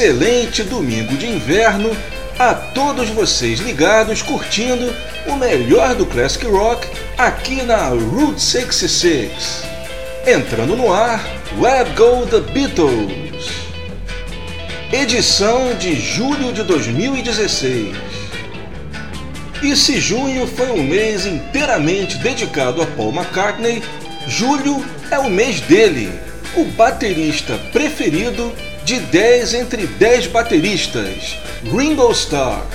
excelente domingo de inverno a todos vocês ligados curtindo o melhor do classic rock aqui na Route 66. Entrando no ar, Where Go the Beatles. Edição de julho de 2016. E se junho foi um mês inteiramente dedicado a Paul McCartney, julho é o mês dele, o baterista preferido de 10 entre 10 bateristas, Ringo Starr.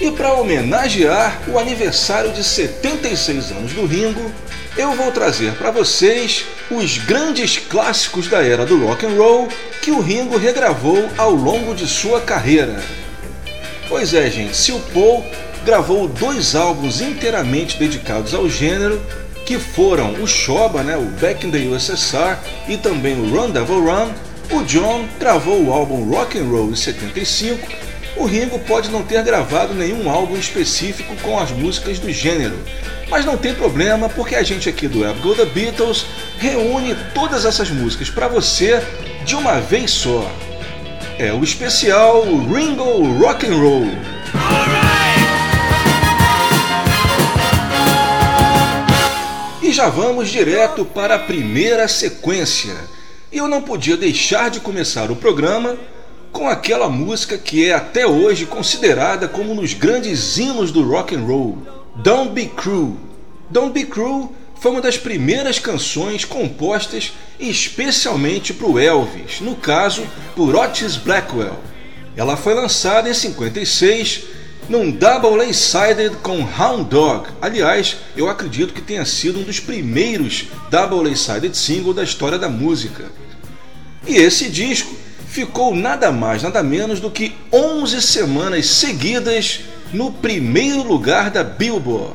E para homenagear o aniversário de 76 anos do Ringo, eu vou trazer para vocês os grandes clássicos da era do rock and roll que o Ringo regravou ao longo de sua carreira. Pois é, gente, se o Paul gravou dois álbuns inteiramente dedicados ao gênero, que foram o Shoba, né, o Back in the USSR e também o Run Devil Run, o John gravou o álbum Rock and Roll em 75. O Ringo pode não ter gravado nenhum álbum específico com as músicas do gênero, mas não tem problema porque a gente aqui do Web Go The Beatles reúne todas essas músicas para você de uma vez só. É o especial Ringo Rock and Roll. E já vamos direto para a primeira sequência e eu não podia deixar de começar o programa com aquela música que é até hoje considerada como um dos grandes hinos do rock and roll, Don't Be Cruel. Don't Be Cruel foi uma das primeiras canções compostas especialmente para o Elvis, no caso por Otis Blackwell. Ela foi lançada em 56 num double A-sided com Hound Dog. Aliás, eu acredito que tenha sido um dos primeiros double A-sided single da história da música. E esse disco ficou nada mais, nada menos do que 11 semanas seguidas no primeiro lugar da Billboard.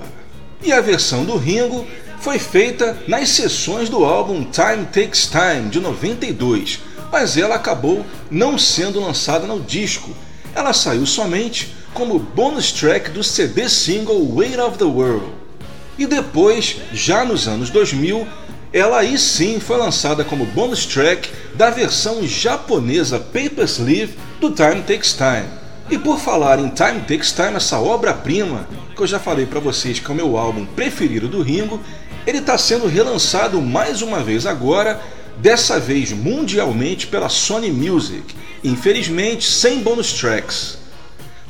E a versão do Ringo foi feita nas sessões do álbum Time Takes Time de 92, mas ela acabou não sendo lançada no disco. Ela saiu somente como bonus track do CD single Weight of the World. E depois, já nos anos 2000, ela aí sim foi lançada como bonus track da versão japonesa Paper Sleeve do Time Takes Time. E por falar em Time Takes Time, essa obra-prima, que eu já falei para vocês que é o meu álbum preferido do Ringo, ele está sendo relançado mais uma vez agora, dessa vez mundialmente pela Sony Music, infelizmente sem bonus tracks.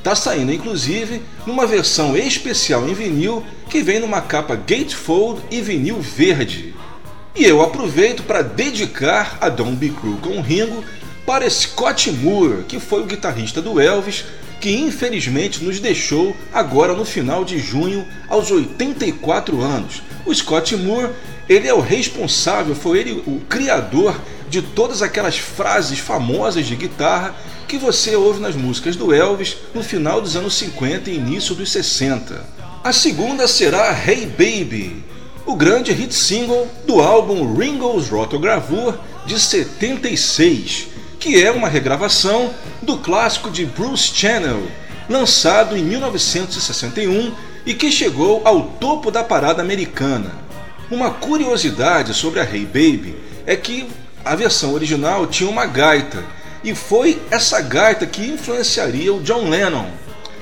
Está saindo inclusive numa versão especial em vinil que vem numa capa gatefold e vinil verde. E eu aproveito para dedicar a Don't Be Cruel com Ringo para Scott Moore, que foi o guitarrista do Elvis, que infelizmente nos deixou agora no final de junho aos 84 anos. O Scott Moore, ele é o responsável, foi ele o criador de todas aquelas frases famosas de guitarra que você ouve nas músicas do Elvis no final dos anos 50 e início dos 60. A segunda será Hey Baby, o grande hit single do álbum Ringo's Rotogravure de 76, que é uma regravação do clássico de Bruce Channel, lançado em 1961 e que chegou ao topo da parada americana. Uma curiosidade sobre a Hey Baby é que a versão original tinha uma gaita e foi essa gaita que influenciaria o John Lennon.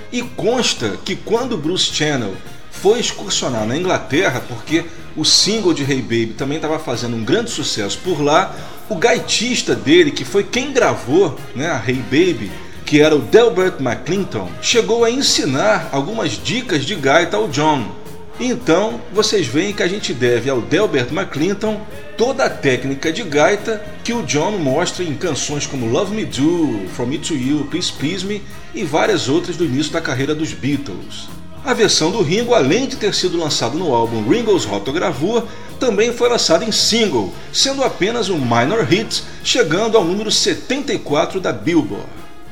E consta que quando Bruce Channel foi excursionar na Inglaterra, porque o single de Hey Baby também estava fazendo um grande sucesso por lá, o gaitista dele, que foi quem gravou né, a Hey Baby, que era o Delbert McClinton, chegou a ensinar algumas dicas de gaita ao John. Então vocês veem que a gente deve ao Delbert McClinton toda a técnica de gaita que o John mostra em canções como Love Me Do, From Me to You, Please Please Me e várias outras do início da carreira dos Beatles. A versão do Ringo, além de ter sido lançada no álbum Ringo's Rotogravure, também foi lançada em single, sendo apenas um minor hit, chegando ao número 74 da Billboard.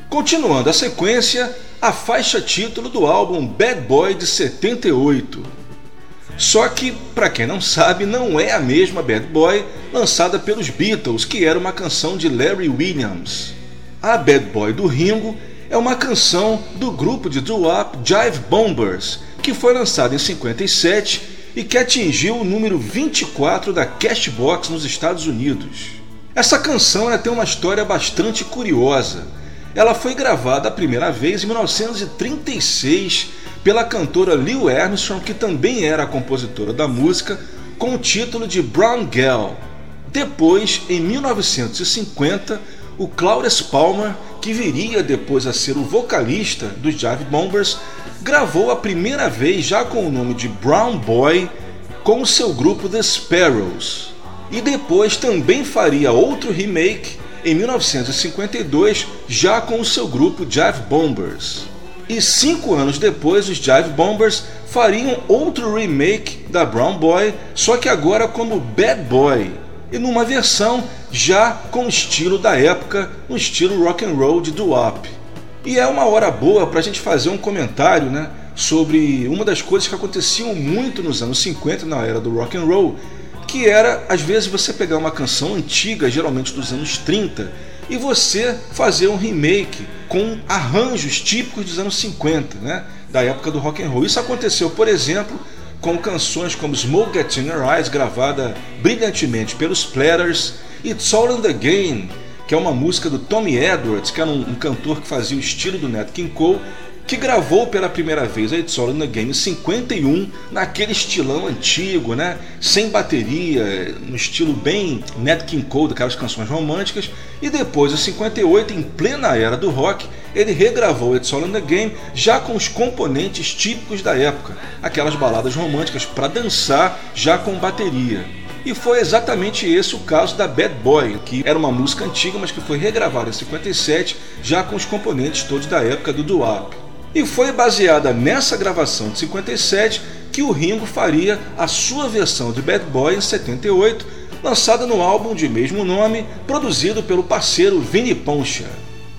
Continuando a sequência, a faixa título do álbum Bad Boy de 78. Só que, para quem não sabe, não é a mesma Bad Boy lançada pelos Beatles, que era uma canção de Larry Williams. A Bad Boy do Ringo é uma canção do grupo de doo-wop Jive Bombers, que foi lançada em 57 e que atingiu o número 24 da Cashbox nos Estados Unidos. Essa canção né, tem uma história bastante curiosa. Ela foi gravada a primeira vez em 1936 pela cantora Lil Armstrong, que também era a compositora da música, com o título de Brown Girl. Depois, em 1950, o Clarence Palmer, que viria depois a ser o vocalista dos Jive Bombers, gravou a primeira vez já com o nome de Brown Boy com o seu grupo The Sparrows. E depois também faria outro remake em 1952, já com o seu grupo Jive Bombers. E cinco anos depois, os Jive Bombers fariam outro remake da Brown Boy, só que agora como Bad Boy, e numa versão já com o estilo da época, no estilo rock and roll de doo-wop. E é uma hora boa para a gente fazer um comentário, né, sobre uma das coisas que aconteciam muito nos anos 50 na era do rock and roll, que era às vezes você pegar uma canção antiga, geralmente dos anos 30, e você fazer um remake com arranjos típicos dos anos 50, né, da época do rock and roll. Isso aconteceu, por exemplo, com canções como Smoke Gets in Your Eyes, gravada brilhantemente pelos Platters, e It's All in the Game, que é uma música do Tommy Edwards, que era um, um cantor que fazia o estilo do Nat King Cole, que gravou pela primeira vez a It's All in the Game em 51, naquele estilão antigo, né? sem bateria, no estilo bem Nat King Cole, daquelas canções românticas, e depois, em 58, em plena era do rock, ele regravou It's All in the Game já com os componentes típicos da época, aquelas baladas românticas para dançar já com bateria. E foi exatamente esse o caso da Bad Boy, que era uma música antiga, mas que foi regravada em 57, já com os componentes todos da época do doo-wop. E foi baseada nessa gravação de 57 que o Ringo faria a sua versão de Bad Boy em 78, lançada no álbum de mesmo nome, produzido pelo parceiro Vinnie Poncha.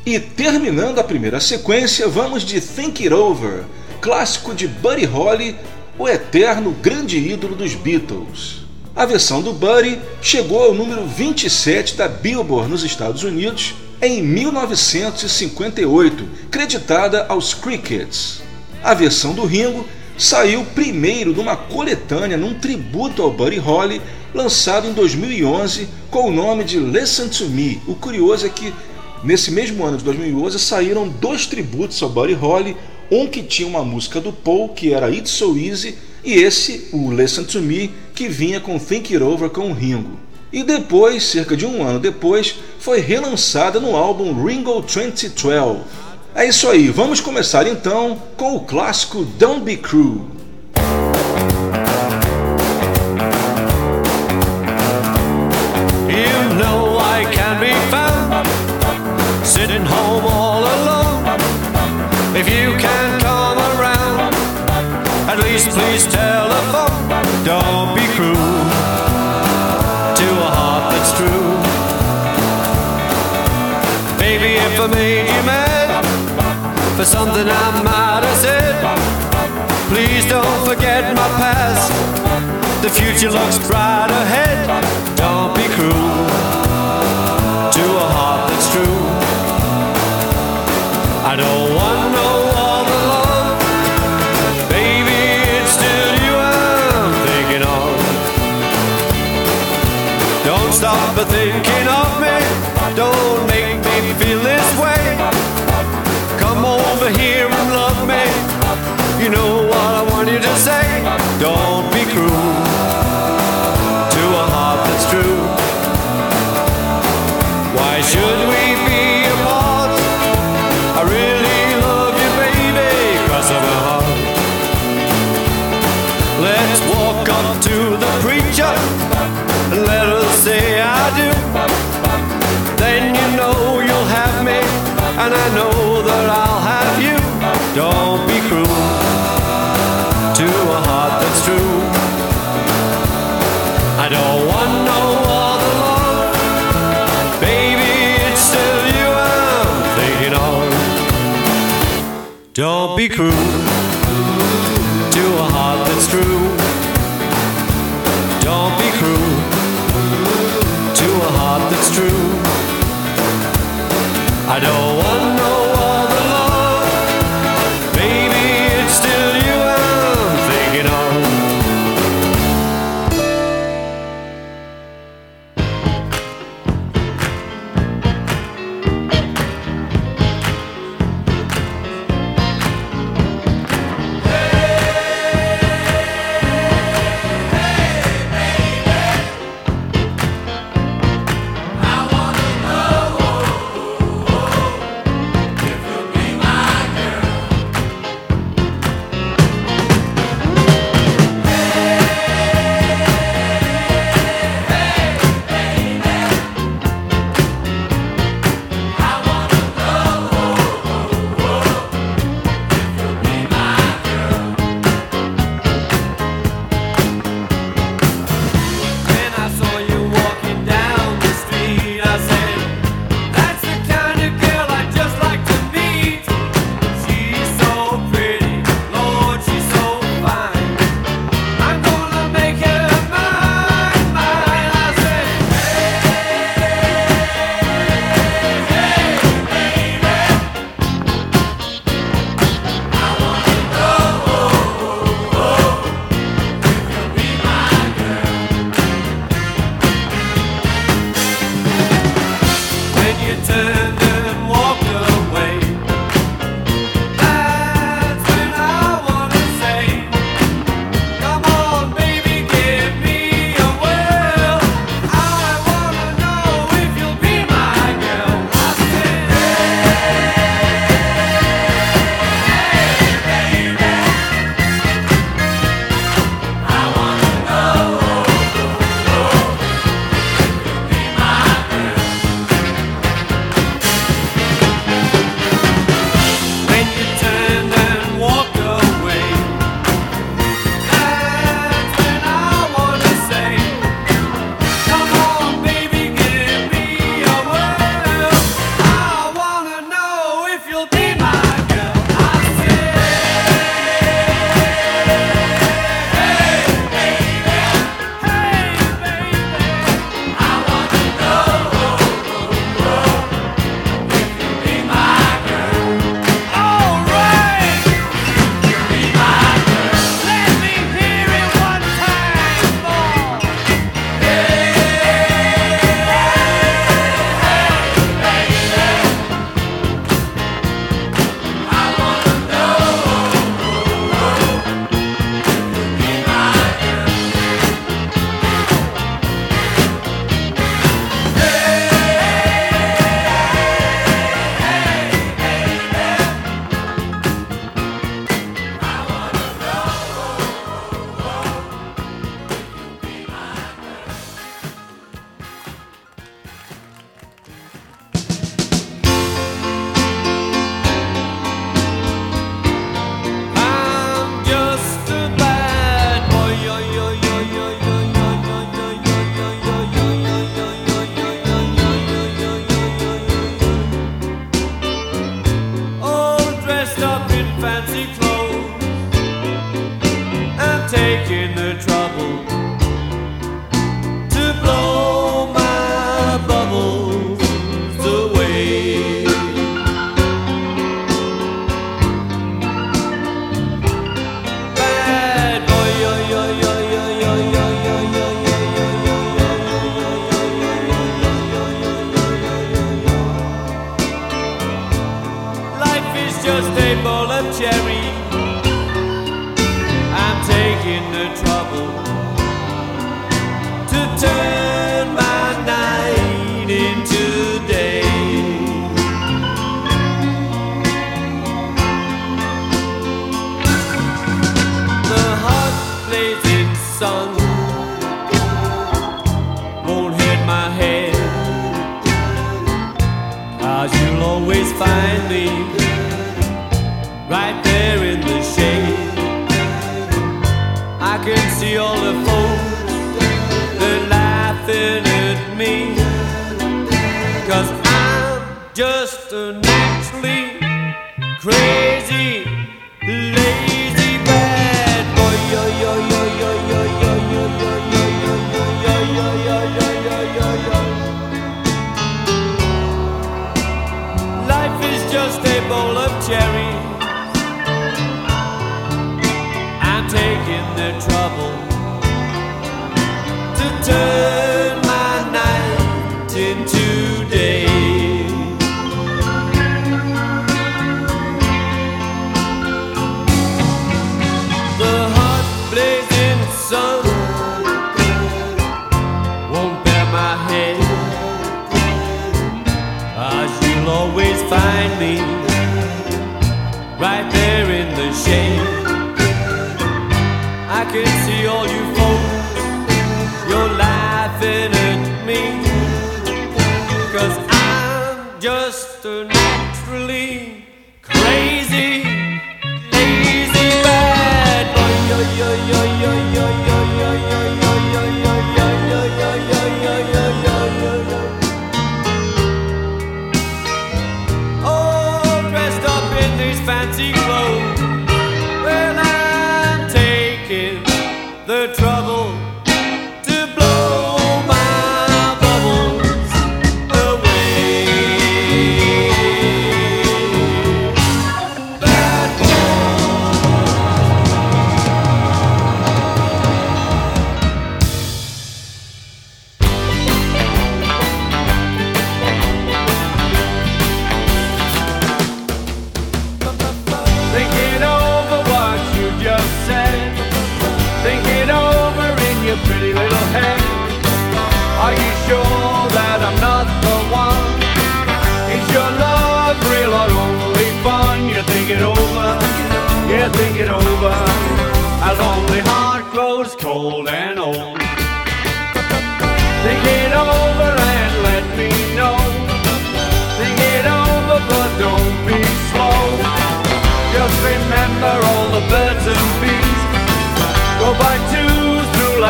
E terminando a primeira sequência, vamos de Think It Over, clássico de Buddy Holly, o eterno grande ídolo dos Beatles. A versão do Buddy chegou ao número 27 da Billboard nos Estados Unidos em 1958, creditada aos Crickets. A versão do Ringo saiu primeiro numa coletânea num tributo ao Buddy Holly, lançado em 2011 com o nome de Listen to Me. O curioso é que Nesse mesmo ano de 2011 saíram dois tributos ao Buddy Holly, um que tinha uma música do Paul, que era It's So Easy, e esse, o Listen To Me, que vinha com Think It Over com o Ringo. E depois, cerca de um ano depois, foi relançada no álbum Ringo 2012. É isso aí, vamos começar então com o clássico Don't Be Cruel. sitting home all alone. If you can't come around, at least please telephone. Don't be cruel to a heart that's true. Baby, if I made you mad for something I might have said, please don't forget my past. The future looks bright ahead. Don't be cruel to a heart that's true. I don't want no other love. Baby, it's still you I'm thinking of. Don't stop thinking of Don't be cruel to a heart that's true. I don't want no other love, baby. It's still you I'm thinking of. Don't be cruel sun won't hit my head. Cause you'll always find me right there.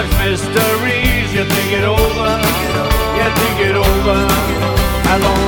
such mysteries. You think it over, you think it over. How long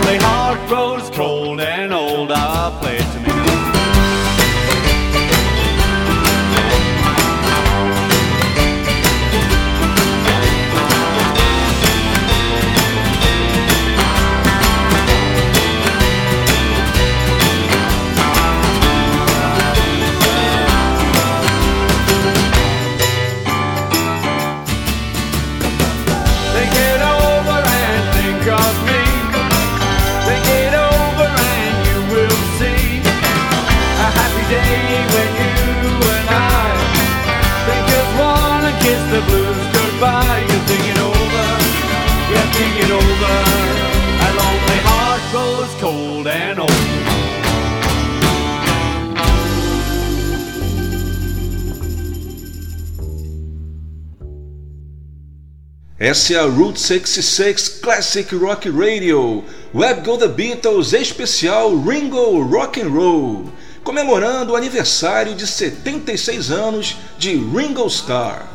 Essa é a Route 66 Classic Rock Radio, Web Go The Beatles especial Ringo Rock and Roll, comemorando o aniversário de 76 anos de Ringo Starr.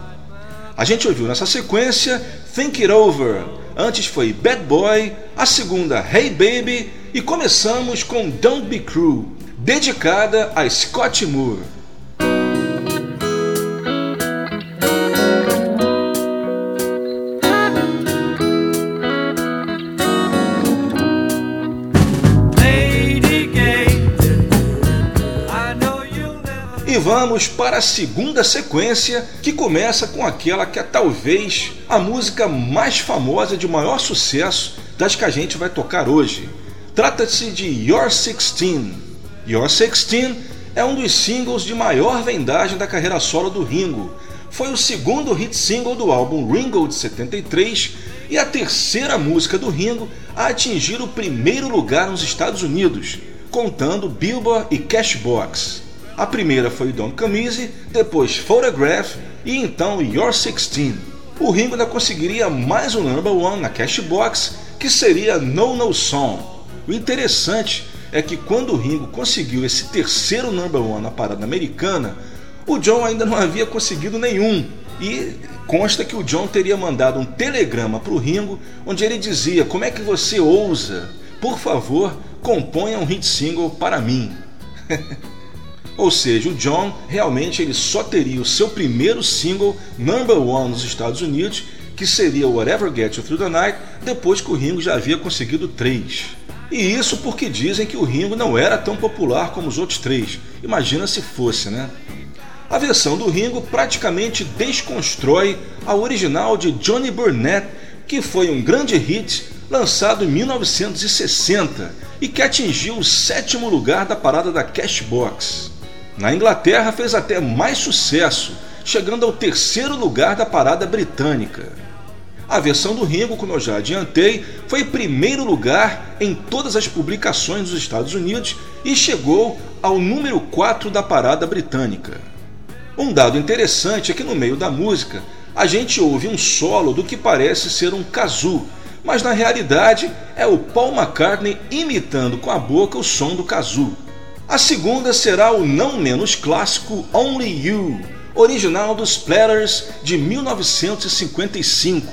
A gente ouviu nessa sequência Think It Over, antes foi Bad Boy, a segunda Hey Baby e começamos com Don't Be Cruel, dedicada a Scott Moore. Vamos para a segunda sequência, que começa com aquela que é talvez a música mais famosa de maior sucesso das que a gente vai tocar hoje. Trata-se de Your 16. Your Sixteen é um dos singles de maior vendagem da carreira solo do Ringo. Foi o segundo hit single do álbum Ringo de 73 e a terceira música do Ringo a atingir o primeiro lugar nos Estados Unidos, contando Billboard e Cashbox. A primeira foi Don't Come Easy, depois Photograph e então Your Sixteen. O Ringo ainda conseguiria mais um number one na Cashbox, que seria No No Song. O interessante é que quando o Ringo conseguiu esse terceiro number one na parada americana, o John ainda não havia conseguido nenhum. E consta que o John teria mandado um telegrama para o Ringo, onde ele dizia: Como é que você ousa? Por favor, componha um hit single para mim. Ou seja, o John realmente ele só teria o seu primeiro single number one nos Estados Unidos, que seria Whatever Gets You Through the Night, depois que o Ringo já havia conseguido três. E isso porque dizem que o Ringo não era tão popular como os outros três. Imagina se fosse, né? A versão do Ringo praticamente desconstrói a original de Johnny Burnett, que foi um grande hit lançado em 1960 e que atingiu o sétimo lugar da parada da Cashbox. Na Inglaterra fez até mais sucesso, chegando ao terceiro lugar da parada britânica. A versão do Ringo, como eu já adiantei, foi primeiro lugar em todas as publicações dos Estados Unidos e chegou ao número 4 da parada britânica. Um dado interessante é que no meio da música a gente ouve um solo do que parece ser um kazoo, mas na realidade é o Paul McCartney imitando com a boca o som do kazoo. A segunda será o não menos clássico Only You, original dos Platters de 1955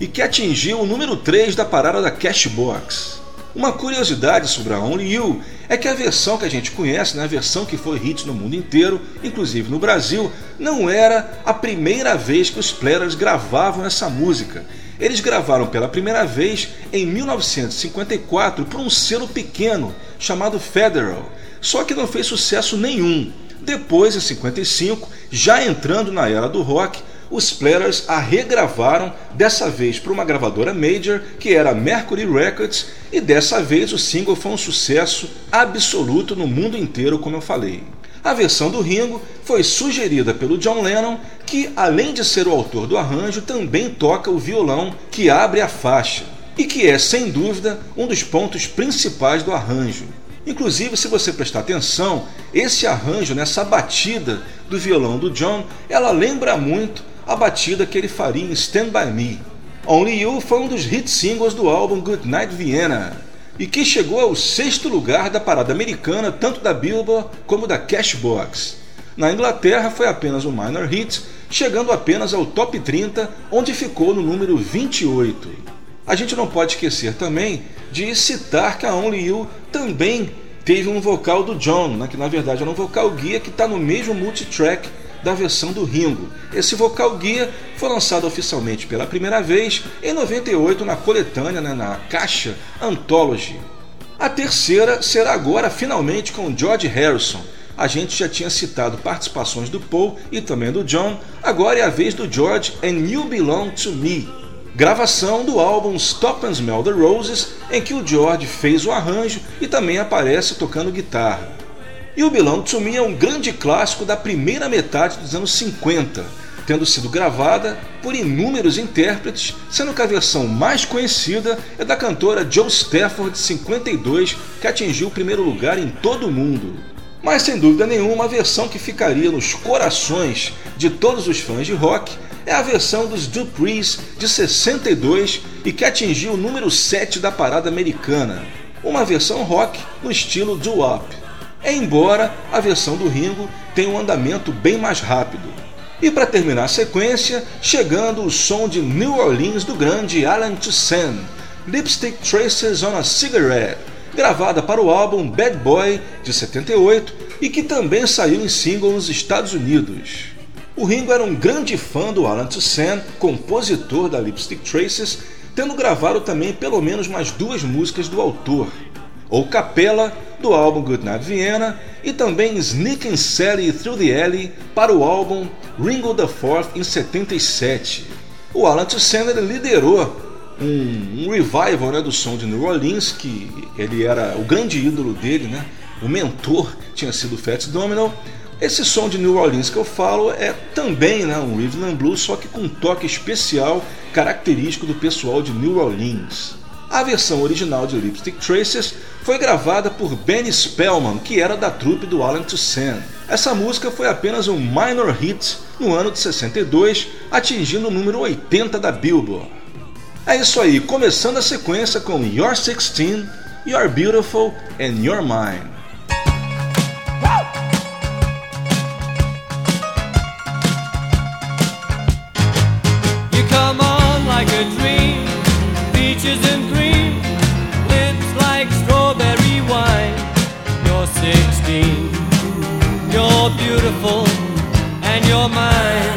e que atingiu o número 3 da parada da Cashbox. Uma curiosidade sobre a Only You é que a versão que a gente conhece, né, a versão que foi hit no mundo inteiro, inclusive no Brasil, não era a primeira vez que os Platters gravavam essa música. Eles gravaram pela primeira vez em 1954 por um selo pequeno chamado Federal, só que não fez sucesso nenhum. Depois, em 55, já entrando na era do rock, os Platters a regravaram, dessa vez para uma gravadora major, que era Mercury Records, e dessa vez o single foi um sucesso absoluto no mundo inteiro, como eu falei. A versão do Ringo foi sugerida pelo John Lennon, que além de ser o autor do arranjo, também toca o violão que abre a faixa, e que é, sem dúvida, um dos pontos principais do arranjo. Inclusive, se você prestar atenção, esse arranjo, nessa batida do violão do John, ela lembra muito a batida que ele faria em Stand By Me. Only You foi um dos hit singles do álbum Good Night Vienna e que chegou ao sexto lugar da parada americana, tanto da Billboard como da Cashbox. Na Inglaterra foi apenas um minor hit, chegando apenas ao top 30, onde ficou no número 28. A gente não pode esquecer também de citar que a Only You também teve um vocal do John, né, que na verdade era um vocal guia que está no mesmo multitrack da versão do Ringo. Esse vocal guia foi lançado oficialmente pela primeira vez em 98 na coletânea, né, na caixa Anthology. A terceira será agora finalmente com George Harrison. A gente já tinha citado participações do Paul e também do John, agora é a vez do George and You Belong to Me, gravação do álbum Stop and Smell the Roses, em que o George fez o arranjo e também aparece tocando guitarra. E o Belong to Me é um grande clássico da primeira metade dos anos 50, tendo sido gravada por inúmeros intérpretes, sendo que a versão mais conhecida é da cantora Joe Stafford de 52, que atingiu o primeiro lugar em todo o mundo. Mas sem dúvida nenhuma, a versão que ficaria nos corações de todos os fãs de rock é a versão dos Duprees de 62 e que atingiu o número 7 da parada americana, uma versão rock no estilo doo-wop. Embora a versão do Ringo tenha um andamento bem mais rápido. E para terminar a sequência, chegando o som de New Orleans do grande Alan Toussaint, Lipstick Traces on a Cigarette, gravada para o álbum Bad Boy de 78 e que também saiu em single nos Estados Unidos. O Ringo era um grande fã do Alan Toussaint, compositor da Lipstick Traces, tendo gravado também pelo menos mais duas músicas do autor, ou *Capella* do álbum Goodnight Vienna, e também Sneaking Sally Through the Alley para o álbum Ringo the Fourth em 77. O Alan Toussaint liderou um, um revival né, do som de New Orleans, que ele era o grande ídolo dele, né? o mentor tinha sido Fats Domino, esse som de New Orleans que eu falo é também né, um rhythm and blues, só que com um toque especial característico do pessoal de New Orleans. A versão original de Lipstick Traces foi gravada por Benny Spellman, que era da trupe do Alan Toussaint. Essa música foi apenas um minor hit no ano de 62, atingindo o número 80 da Billboard. É isso aí, começando a sequência com You're 16, You're Beautiful and You're Mine. come on like a dream. Peaches and cream, lips like strawberry wine. You're 16, you're beautiful, and you're mine.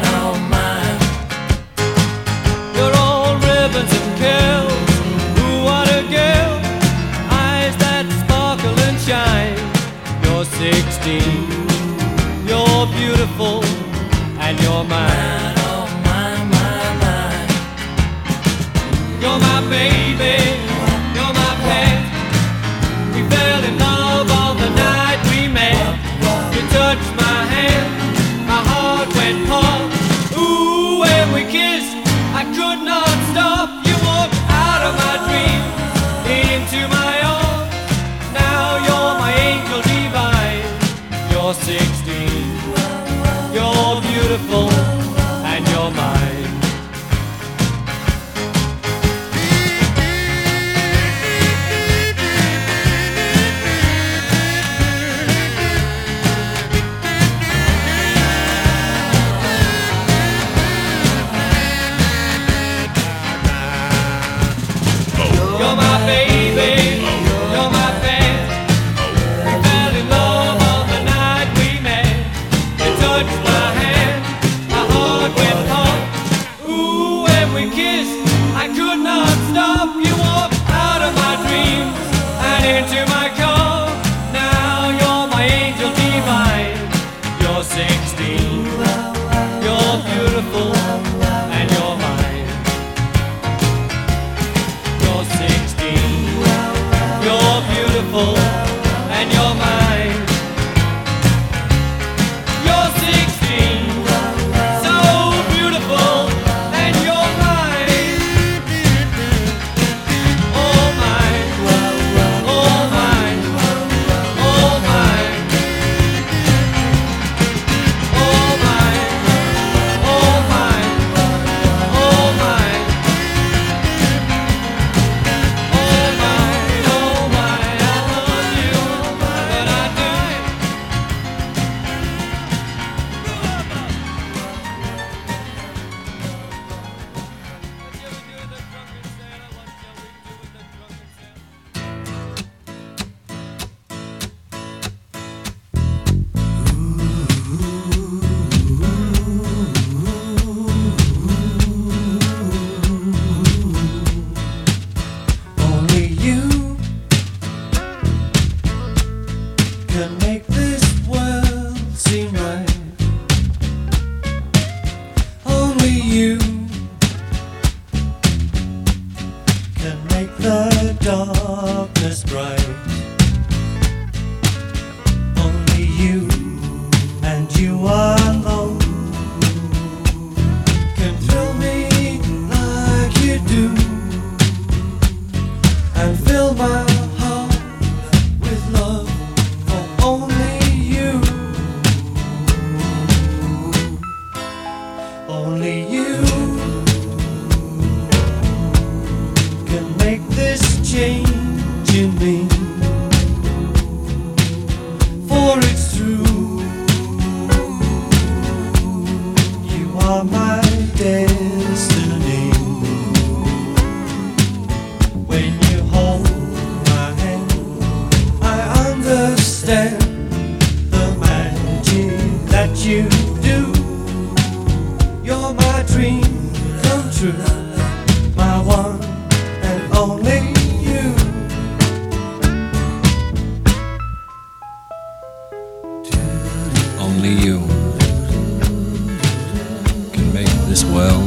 You're all ribbons and girl! Eyes that sparkle and shine. You're 16, you're beautiful, and you're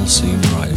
seem right.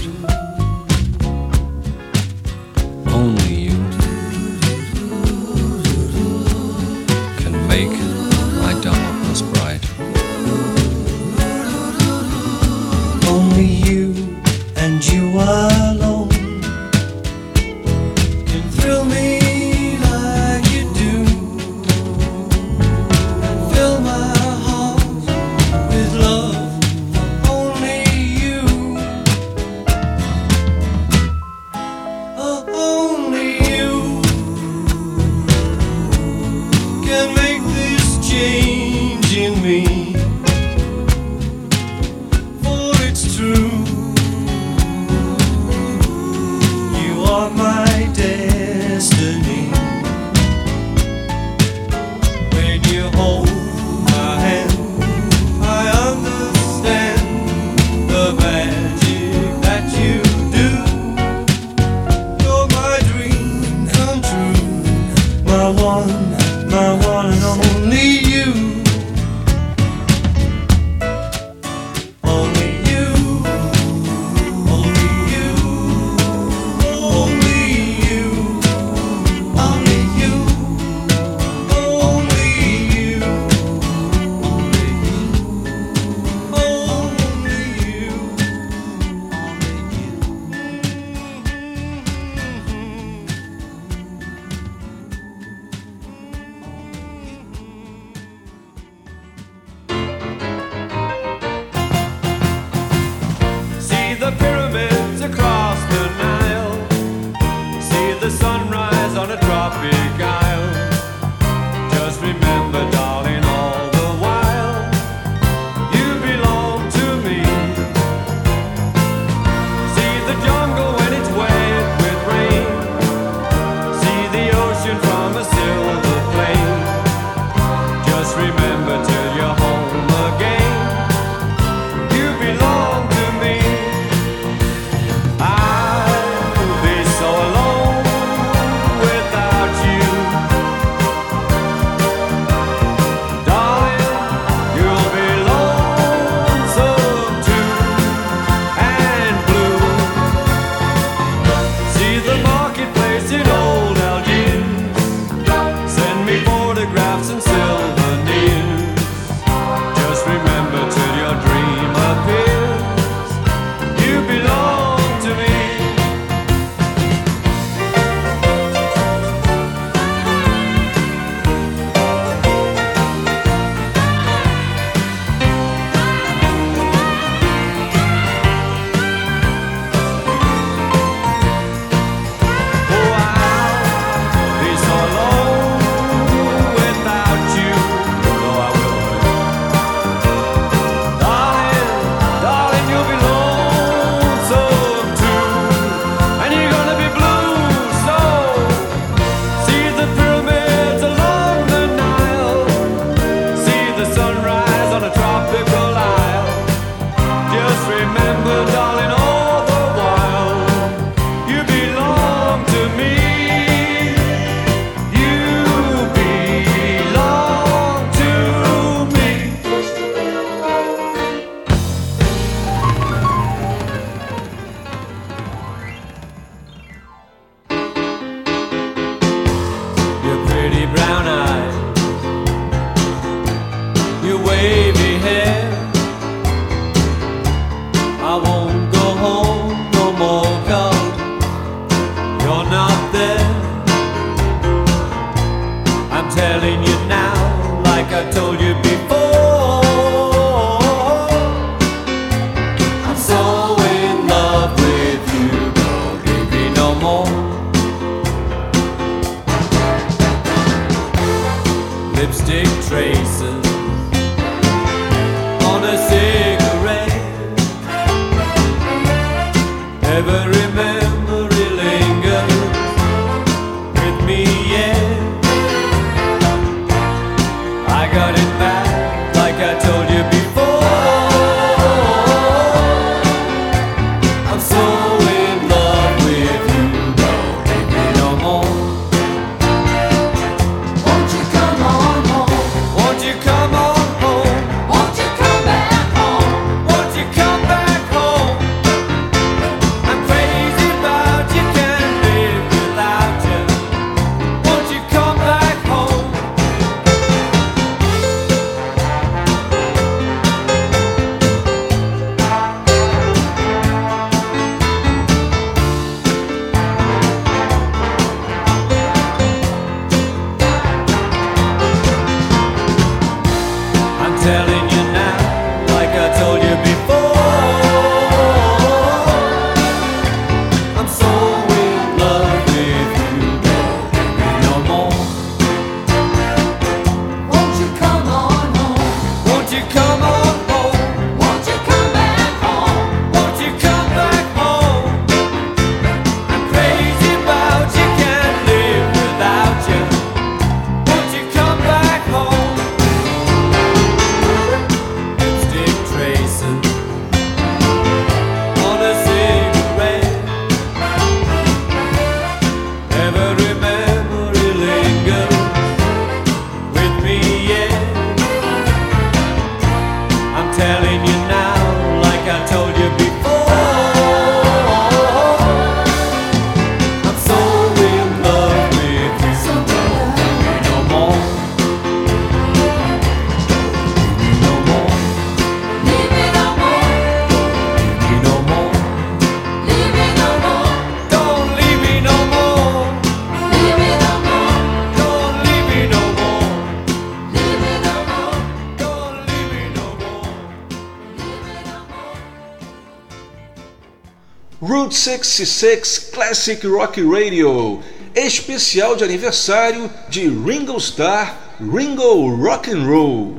66 Classic Rock Radio, especial de aniversário de Ringo Starr, Ringo Rock and Roll.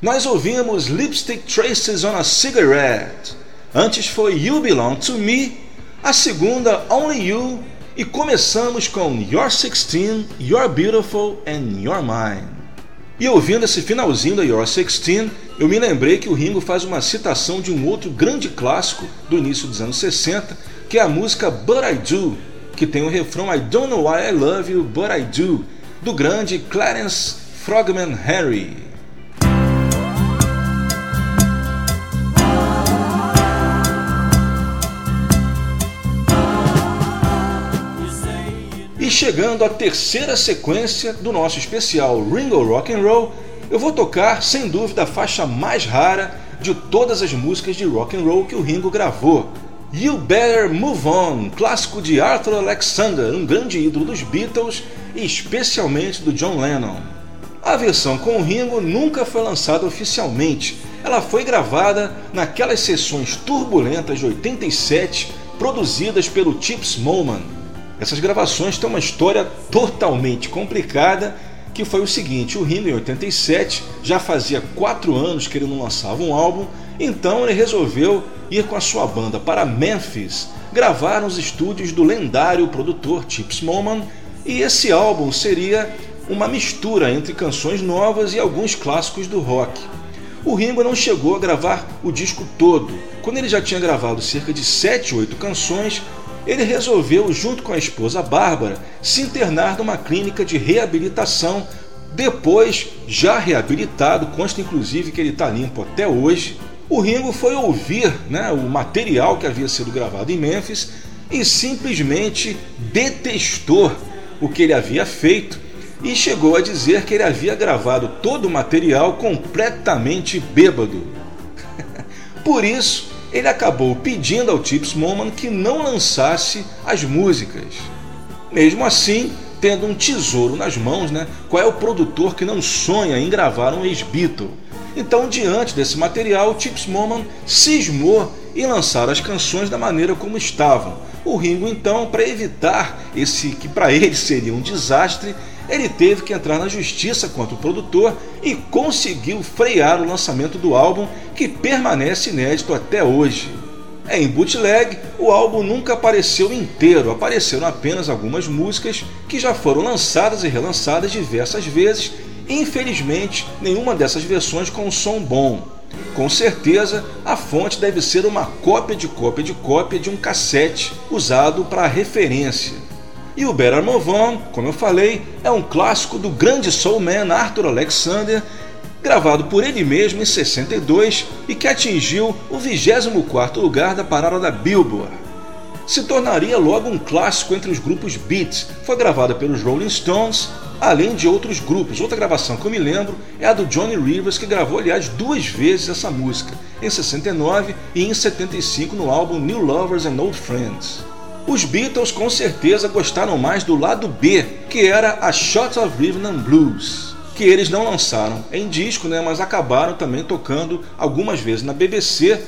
Nós ouvimos Lipstick Traces on a Cigarette. Antes foi You Belong to Me, a segunda Only You e começamos com You're 16, You're Beautiful and You're Mine. E ouvindo esse finalzinho da Your 16, eu me lembrei que o Ringo faz uma citação de um outro grande clássico do início dos anos 60, que é a música But I Do, que tem o refrão I Don't Know Why I Love You, But I Do, do grande Clarence Frogman Harry. E chegando à terceira sequência do nosso especial Ringo Rock and Roll, eu vou tocar sem dúvida a faixa mais rara de todas as músicas de rock and roll que o Ringo gravou. You Better Move On, clássico de Arthur Alexander, um grande ídolo dos Beatles e especialmente do John Lennon. A versão com o Ringo nunca foi lançada oficialmente. Ela foi gravada naquelas sessões turbulentas de 87 produzidas pelo Chips Moman. Essas gravações têm uma história totalmente complicada, que foi o seguinte: o Ringo em 87 já fazia quatro anos que ele não lançava um álbum, então ele resolveu ir com a sua banda para Memphis, gravar nos estúdios do lendário produtor Chips Moman, e esse álbum seria uma mistura entre canções novas e alguns clássicos do rock. O Ringo não chegou a gravar o disco todo. Quando ele já tinha gravado cerca de 7 ou 8 canções, ele resolveu, junto com a esposa Bárbara, se internar numa clínica de reabilitação. Depois, já reabilitado, consta inclusive que ele está limpo até hoje. O Ringo foi ouvir né, o material que havia sido gravado em Memphis e simplesmente detestou o que ele havia feito e chegou a dizer que ele havia gravado todo o material completamente bêbado. Por isso, ele acabou pedindo ao Chips Moman que não lançasse as músicas. Mesmo assim, tendo um tesouro nas mãos, né? Qual é o produtor que não sonha em gravar um ex-Beatle? Então, diante desse material, Chips Moman cismou em lançar as canções da maneira como estavam. O Ringo, então, para evitar esse que para ele seria um desastre, ele teve que entrar na justiça contra o produtor e conseguiu frear o lançamento do álbum, que permanece inédito até hoje. Em bootleg, o álbum nunca apareceu inteiro, apareceram apenas algumas músicas que já foram lançadas e relançadas diversas vezes. Infelizmente, nenhuma dessas versões com um som bom. Com certeza, a fonte deve ser uma cópia de cópia de cópia de um cassete usado para referência. E o Better Move On, como eu falei, é um clássico do grande soulman Arthur Alexander, gravado por ele mesmo em 62 e que atingiu o 24º lugar da parada da Billboard. Se tornaria logo um clássico entre os grupos Beats. Foi gravada pelos Rolling Stones, além de outros grupos. Outra gravação que eu me lembro é a do Johnny Rivers, que gravou, aliás, duas vezes essa música, em 69 e em 75 no álbum New Lovers and Old Friends. Os Beatles com certeza gostaram mais do lado B, que era a Shot of Rhythm and Blues. Que eles não lançaram em disco, né, mas acabaram também tocando algumas vezes na BBC.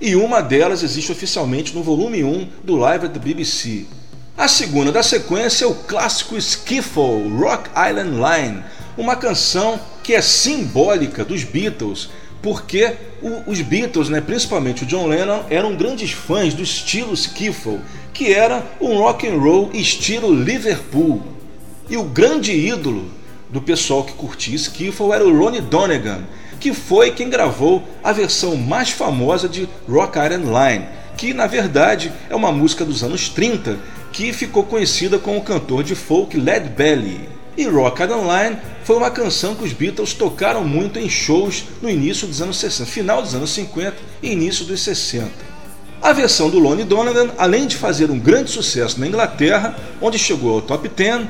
E uma delas existe oficialmente no volume 1 do Live at the BBC. A segunda da sequência é o clássico Skiffle, Rock Island Line, uma canção que é simbólica dos Beatles, porque os Beatles, né, principalmente o John Lennon, eram grandes fãs do estilo skiffle, que era um rock and roll estilo Liverpool. E o grande ídolo do pessoal que curtia skiffle era o Ronnie Donegan, que foi quem gravou a versão mais famosa de Rock Island Line, que na verdade é uma música dos anos 30 que ficou conhecida com o cantor de folk Led Belly. E Rock Island Line foi uma canção que os Beatles tocaram muito em shows no início dos anos 60, final dos anos 50 e início dos 60. A versão do Lonnie Donegan, além de fazer um grande sucesso na Inglaterra, onde chegou ao top 10,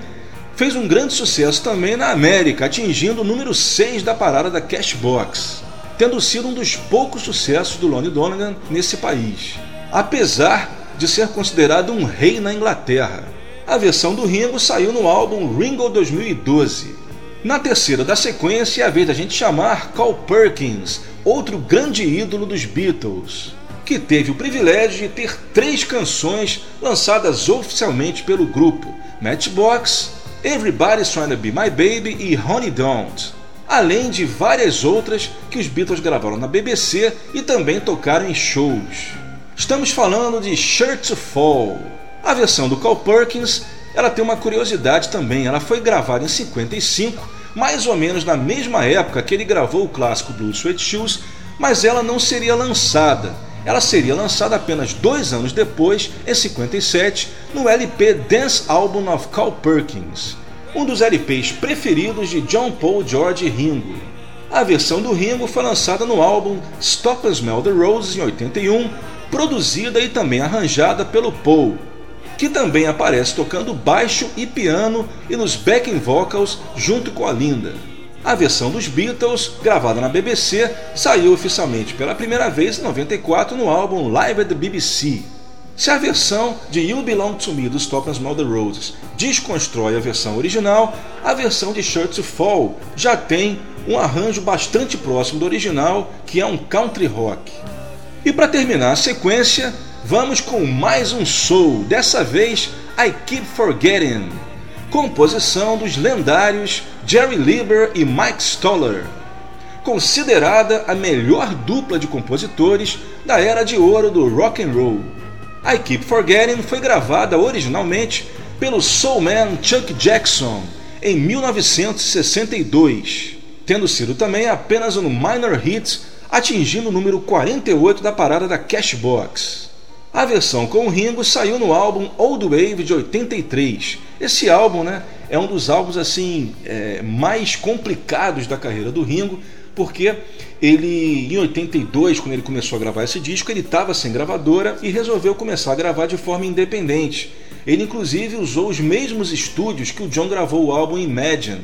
fez um grande sucesso também na América, atingindo o número 6 da parada da Cashbox, tendo sido um dos poucos sucessos do Lonnie Donegan nesse país, apesar de ser considerado um rei na Inglaterra. A versão do Ringo saiu no álbum Ringo 2012. Na terceira da sequência é a vez da gente chamar Carl Perkins, outro grande ídolo dos Beatles, que teve o privilégio de ter três canções lançadas oficialmente pelo grupo: Matchbox, Everybody's Trying to Be My Baby e Honey Don't, além de várias outras que os Beatles gravaram na BBC e também tocaram em shows. Estamos falando de Shirt to Fall. A versão do Carl Perkins ela tem uma curiosidade também. Ela foi gravada em 55, mais ou menos na mesma época que ele gravou o clássico Blue Sweat Shoes, mas ela não seria lançada. Ela seria lançada apenas dois anos depois, em 57, no LP Dance Album of Carl Perkins, um dos LPs preferidos de John Paul, George Ringo. A versão do Ringo foi lançada no álbum Stop and Smell the Roses em 81, produzida e também arranjada pelo Paul, que também aparece tocando baixo e piano e nos backing vocals junto com a Linda. A versão dos Beatles, gravada na BBC, saiu oficialmente pela primeira vez em 94 no álbum Live at the BBC. Se a versão de You Belong to Me dos and Smell the Roses desconstrói a versão original, a versão de Shirt to Fall já tem um arranjo bastante próximo do original, que é um country rock. E para terminar a sequência, vamos com mais um soul, dessa vez I Keep Forgetting, composição dos lendários Jerry Lieber e Mike Stoller, considerada a melhor dupla de compositores da era de ouro do rock and roll. I Keep Forgetting foi gravada originalmente pelo soulman Chuck Jackson em 1962, tendo sido também apenas um minor hit, atingindo o número 48 da parada da Cashbox. A versão com o Ringo saiu no álbum Old Wave de 83. Esse álbum, né, é um dos álbuns assim é, mais complicados da carreira do Ringo, porque ele em 82, quando ele começou a gravar esse disco, ele estava sem gravadora e resolveu começar a gravar de forma independente. Ele inclusive usou os mesmos estúdios que o John gravou o álbum Imagine.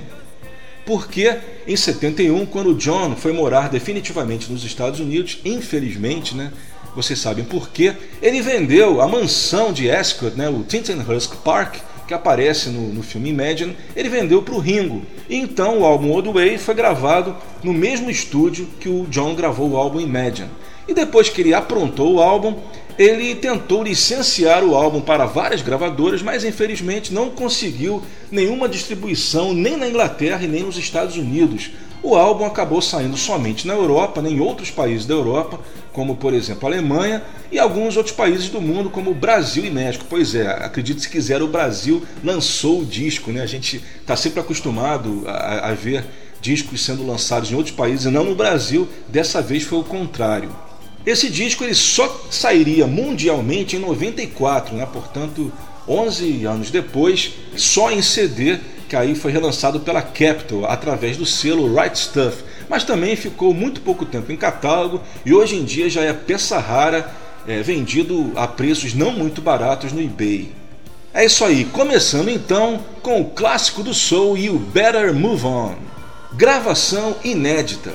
Porque em 71, quando o John foi morar definitivamente nos Estados Unidos, infelizmente, né, vocês sabem por quê, ele vendeu a mansão de Ascot, né, o Tintenhurst Park, que aparece no, no filme Imagine, ele vendeu para o Ringo. E então o álbum Old Way foi gravado no mesmo estúdio que o John gravou o álbum Imagine. E depois que ele aprontou o álbum, ele tentou licenciar o álbum para várias gravadoras, mas infelizmente não conseguiu nenhuma distribuição nem na Inglaterra e nem nos Estados Unidos. O álbum acabou saindo somente na Europa, nem em outros países da Europa, como por exemplo a Alemanha e alguns outros países do mundo, como Brasil e México. Pois é, acredite se quiser, o Brasil lançou o disco, né? A gente está sempre acostumado a, a ver discos sendo lançados em outros países e não no Brasil. Dessa vez foi o contrário. Esse disco ele só sairia mundialmente em 94, né? portanto, 11 anos depois, só em CD, que aí foi relançado pela Capitol através do selo Right Stuff. Mas também ficou muito pouco tempo em catálogo e hoje em dia já é peça rara, é, vendido a preços não muito baratos no eBay. É isso aí, começando então com o clássico do soul You Better Move On. Gravação inédita.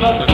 London.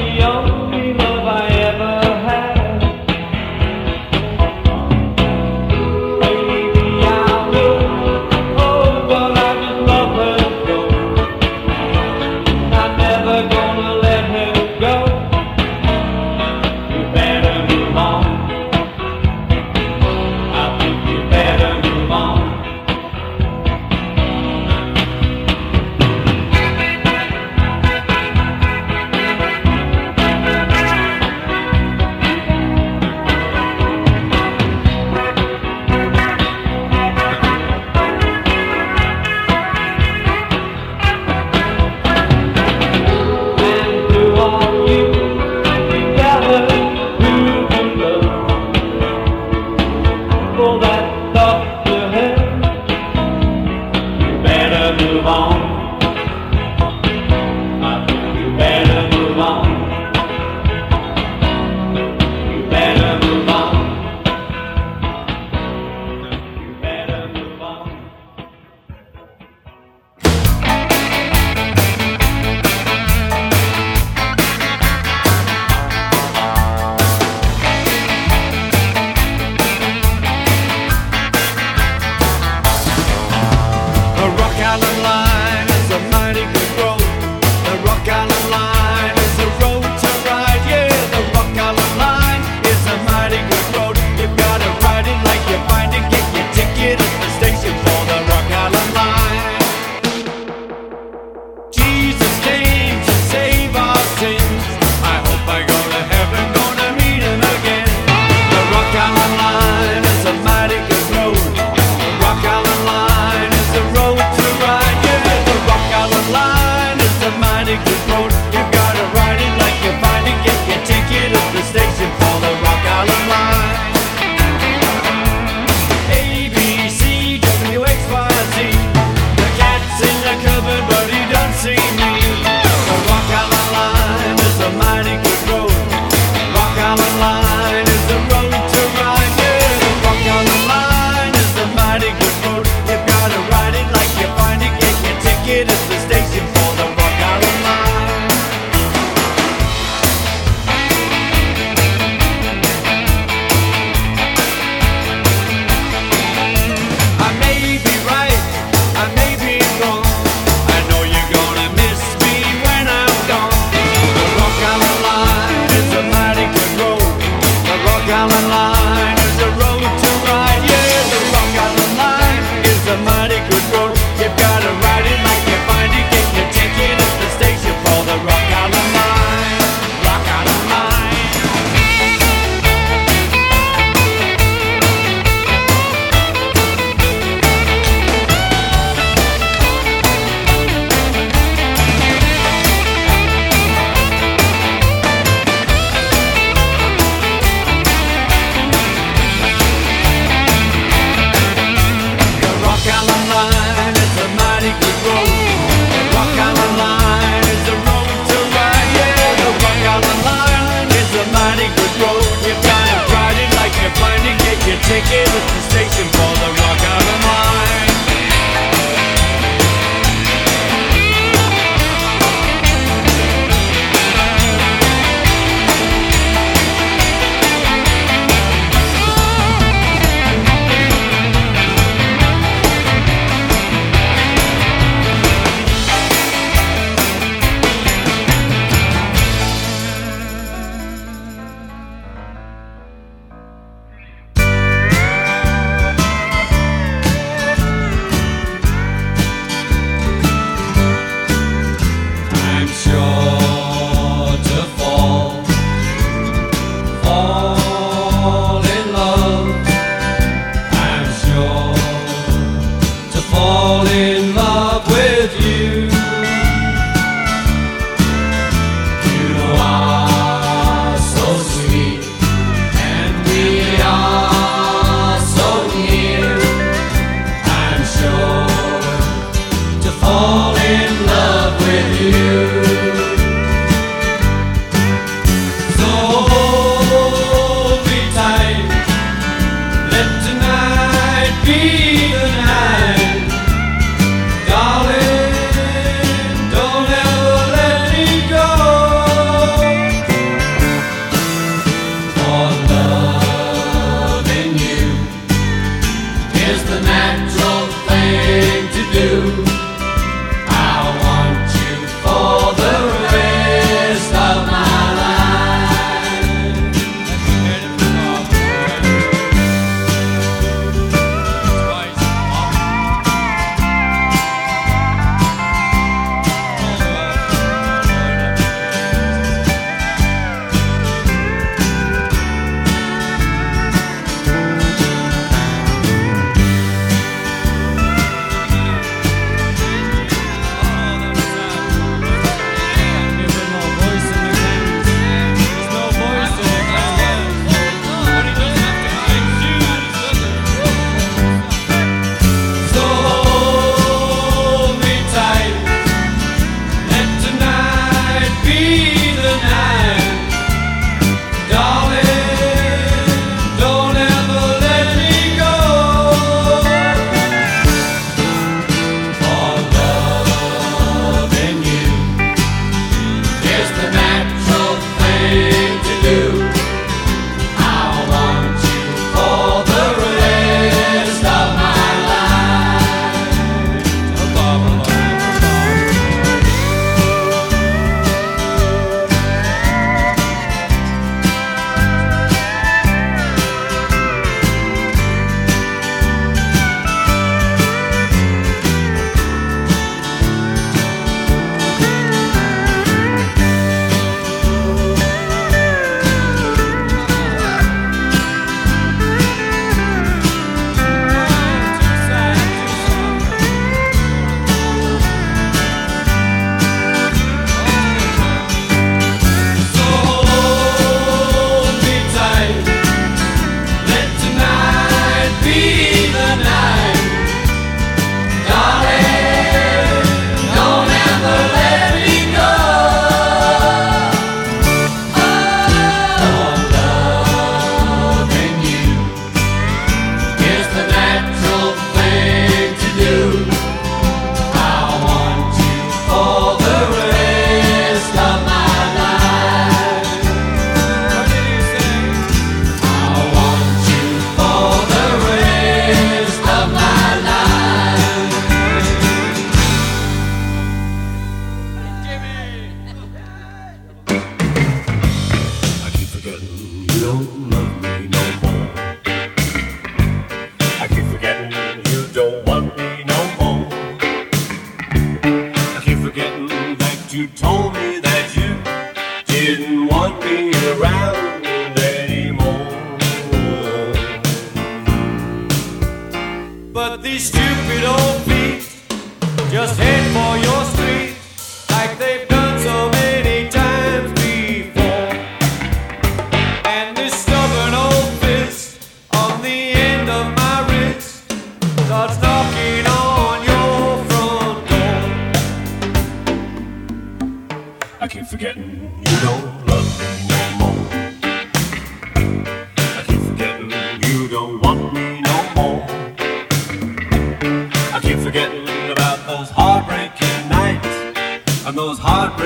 road, you've got to ride it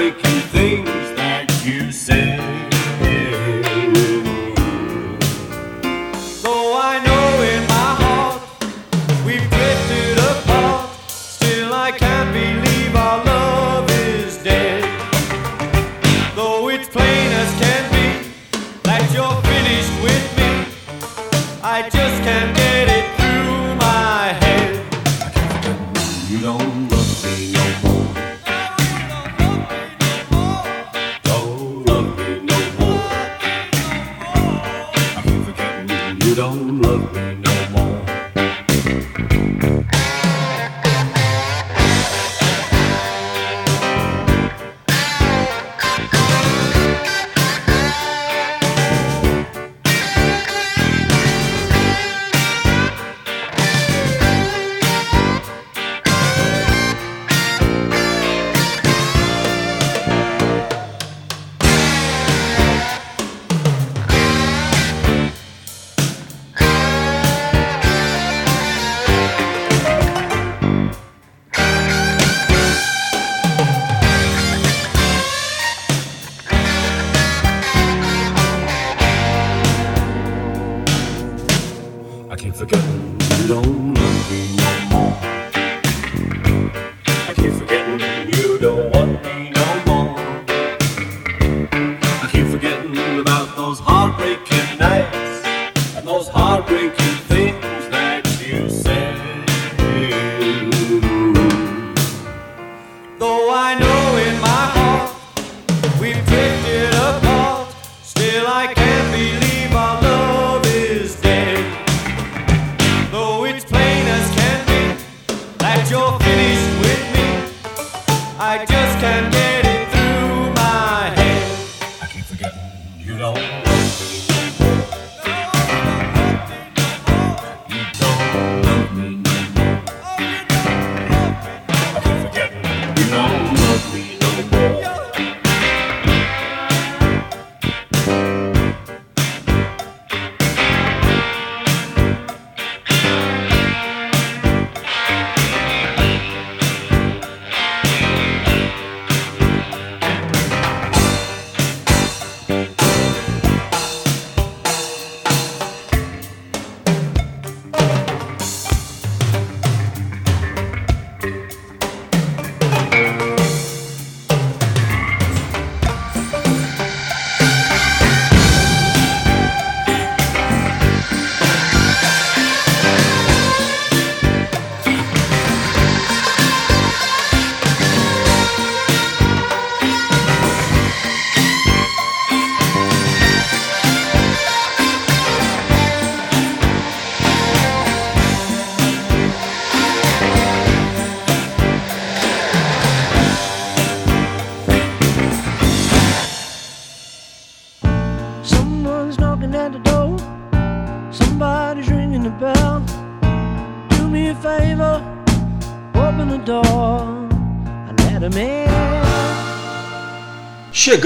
heartbreaking things that you said.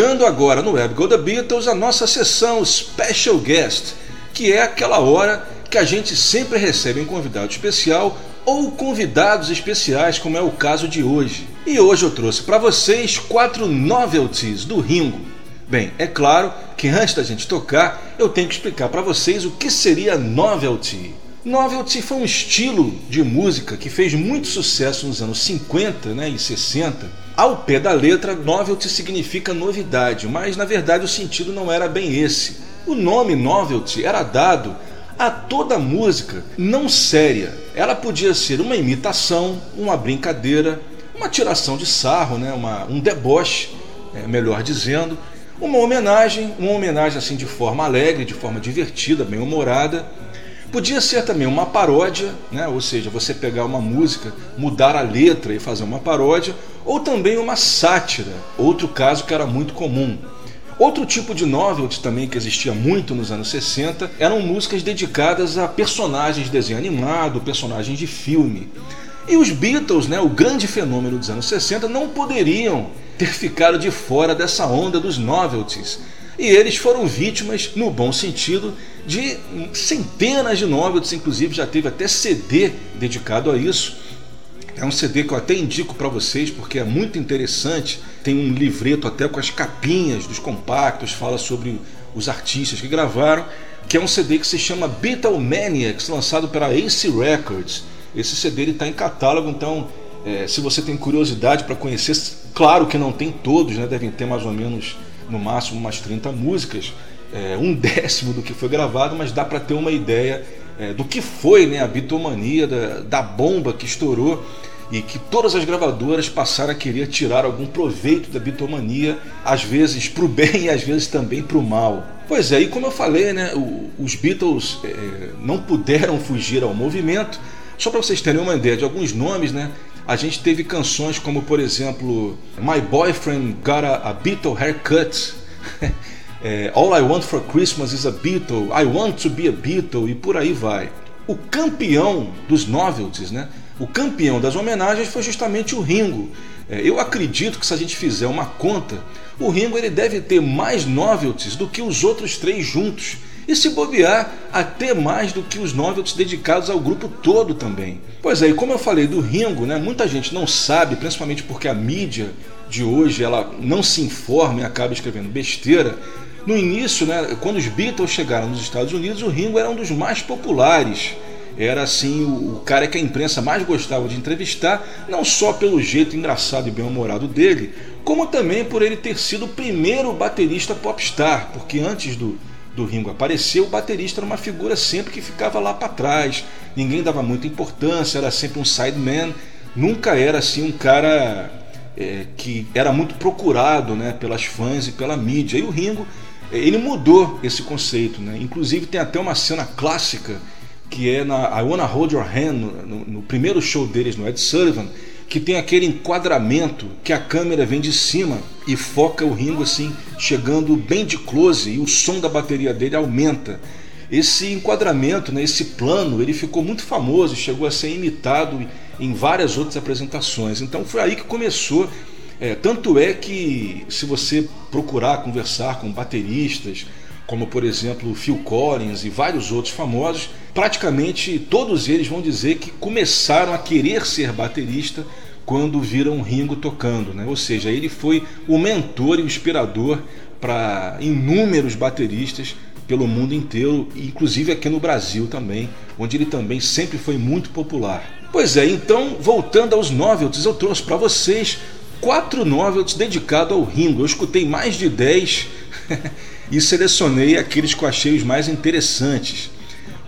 chegando agora no Web Go The Beatles a nossa sessão Special Guest, que é aquela hora que a gente sempre recebe um convidado especial ou convidados especiais, como é o caso de hoje. E hoje eu trouxe para vocês quatro novelties do Ringo. Bem, é claro que antes da gente tocar, eu tenho que explicar para vocês o que seria novelty. Novelty foi um estilo de música que fez muito sucesso nos anos 50 né, e 60 ao pé da letra, novelty significa novidade, mas na verdade o sentido não era bem esse. O nome novelty era dado a toda música não séria. Ela podia ser uma imitação, uma brincadeira, uma tiração de sarro, né? uma, um deboche, é, melhor dizendo, uma homenagem, uma homenagem assim de forma alegre, de forma divertida, bem humorada, Podia ser também uma paródia, né? ou seja, você pegar uma música, mudar a letra e fazer uma paródia, ou também uma sátira, outro caso que era muito comum. Outro tipo de novelty também que existia muito nos anos 60 eram músicas dedicadas a personagens de desenho animado, personagens de filme. E os Beatles, né, o grande fenômeno dos anos 60, não poderiam ter ficado de fora dessa onda dos novelties. E eles foram vítimas, no bom sentido, de centenas de novelties, inclusive já teve até CD dedicado a isso. É um CD que eu até indico para vocês porque é muito interessante. Tem um livreto até com as capinhas dos compactos, fala sobre os artistas que gravaram, que é um CD que se chama Beatlemaniacs, lançado pela Ace Records. Esse CD está em catálogo, então é, se você tem curiosidade para conhecer, claro que não tem todos, né, devem ter mais ou menos no máximo umas 30 músicas, é, um décimo do que foi gravado, mas dá para ter uma ideia é, do que foi né, a bitomania, da, da bomba que estourou e que todas as gravadoras passaram a querer tirar algum proveito da bitomania, às vezes para o bem e às vezes também para o mal. Pois é, e como eu falei, né, os Beatles é, não puderam fugir ao movimento. Só para vocês terem uma ideia de alguns nomes, né, a gente teve canções como, por exemplo, My Boyfriend Got a, a Beatle Haircut. É, All I Want for Christmas is a Beatle, I Want to Be a Beatle e por aí vai. O campeão dos novelties, né? o campeão das homenagens foi justamente o Ringo. É, eu acredito que se a gente fizer uma conta, o Ringo ele deve ter mais novelties do que os outros três juntos. E se bobear, até mais do que os novelties dedicados ao grupo todo também. Pois é, e como eu falei do Ringo, né, muita gente não sabe, principalmente porque a mídia de hoje ela não se informa e acaba escrevendo besteira. No início, né, quando os Beatles chegaram nos Estados Unidos, o Ringo era um dos mais populares. Era assim o cara que a imprensa mais gostava de entrevistar, não só pelo jeito engraçado e bem-humorado dele, como também por ele ter sido o primeiro baterista popstar, porque antes do, do Ringo aparecer, o baterista era uma figura sempre que ficava lá para trás, ninguém dava muita importância, era sempre um sideman, nunca era assim um cara é, que era muito procurado né, pelas fãs e pela mídia. E o Ringo ele mudou esse conceito, né? Inclusive tem até uma cena clássica que é na I Wanna Hold Your Hand, no, no, primeiro show deles no Ed Sullivan, que tem aquele enquadramento que a câmera vem de cima e foca o Ringo assim, chegando bem de close e o som da bateria dele aumenta. Esse enquadramento, né, esse plano, ele ficou muito famoso, chegou a ser imitado em várias outras apresentações. Então foi aí que começou é, tanto é que, se você procurar conversar com bateristas, como por exemplo Phil Collins e vários outros famosos, praticamente todos eles vão dizer que começaram a querer ser baterista quando viram Ringo tocando, né? ou seja, ele foi o mentor e o inspirador para inúmeros bateristas pelo mundo inteiro, inclusive aqui no Brasil também, onde ele também sempre foi muito popular. Pois é, então voltando aos novelties, eu trouxe para vocês quatro novels dedicados ao Ringo. Eu escutei mais de dez e selecionei aqueles que eu achei os mais interessantes.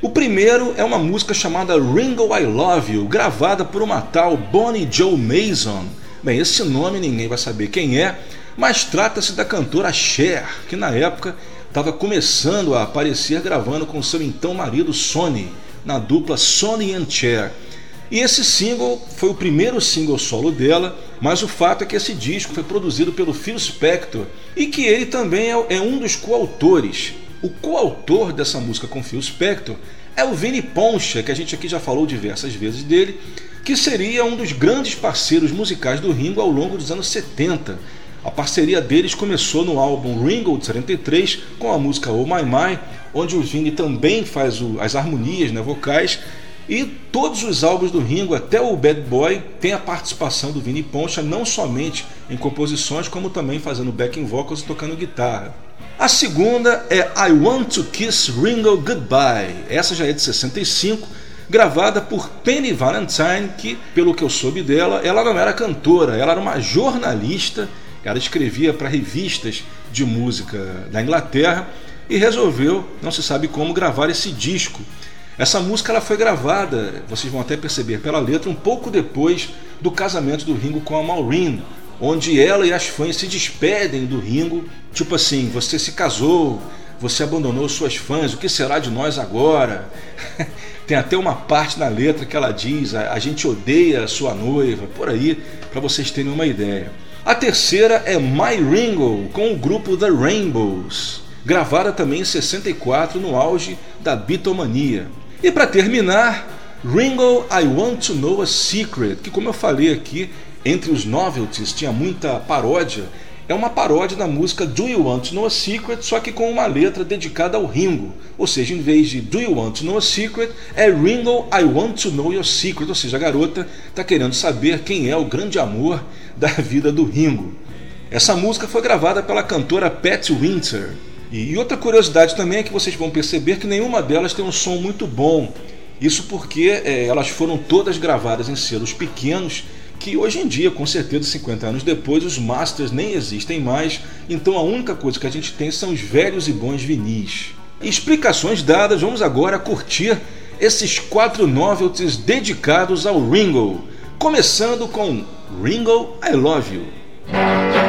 O primeiro é uma música chamada Ringo I Love You, gravada por uma tal Bonnie Joe Mason. Bem, esse nome ninguém vai saber quem é, mas trata-se da cantora Cher, que na época estava começando a aparecer gravando com seu então marido Sonny, na dupla Sonny and Cher. E esse single foi o primeiro single solo dela, mas o fato é que esse disco foi produzido pelo Phil Spector e que ele também é, é um dos coautores. O coautor dessa música com Phil Spector é o Vini Poncha, que a gente aqui já falou diversas vezes dele, que seria um dos grandes parceiros musicais do Ringo ao longo dos anos 70. A parceria deles começou no álbum Ringo de 73 com a música Oh My My, onde o Vini também faz as harmonias né, vocais e todos os álbuns do Ringo, até o Bad Boy, tem a participação do Vini Poncha, não somente em composições, como também fazendo backing vocals e tocando guitarra. A segunda é I Want to Kiss Ringo Goodbye. Essa já é de 65, gravada por Penny Valentine, que, pelo que eu soube dela, ela não era cantora, ela era uma jornalista, ela escrevia para revistas de música da Inglaterra e resolveu, não se sabe como, gravar esse disco. Essa música ela foi gravada, vocês vão até perceber pela letra, um pouco depois do casamento do Ringo com a Maureen, onde ela e as fãs se despedem do Ringo, tipo assim, você se casou, você abandonou suas fãs, o que será de nós agora? Tem até uma parte na letra que ela diz: a, gente odeia a sua noiva, por aí, para vocês terem uma ideia. A terceira é My Ringo, com o grupo The Rainbows, gravada também em 64 no auge da bitomania. E para terminar, Ringo I Want to Know a Secret, que como eu falei aqui, entre os novelties tinha muita paródia é uma paródia da música Do You Want to Know a Secret, só que com uma letra dedicada ao Ringo. Ou seja, em vez de Do You Want to Know a Secret, é Ringo, I Want to Know Your Secret. Ou seja, a garota está querendo saber quem é o grande amor da vida do Ringo. Essa música foi gravada pela cantora Pat Winter. E outra curiosidade também é que vocês vão perceber que nenhuma delas tem um som muito bom. Isso porque é, elas foram todas gravadas em selos pequenos que hoje em dia, com certeza 50 anos depois, os masters nem existem mais, então a única coisa que a gente tem são os velhos e bons vinis. Explicações dadas, vamos agora curtir esses quatro novelties dedicados ao Ringo, começando com Ringo I Love You.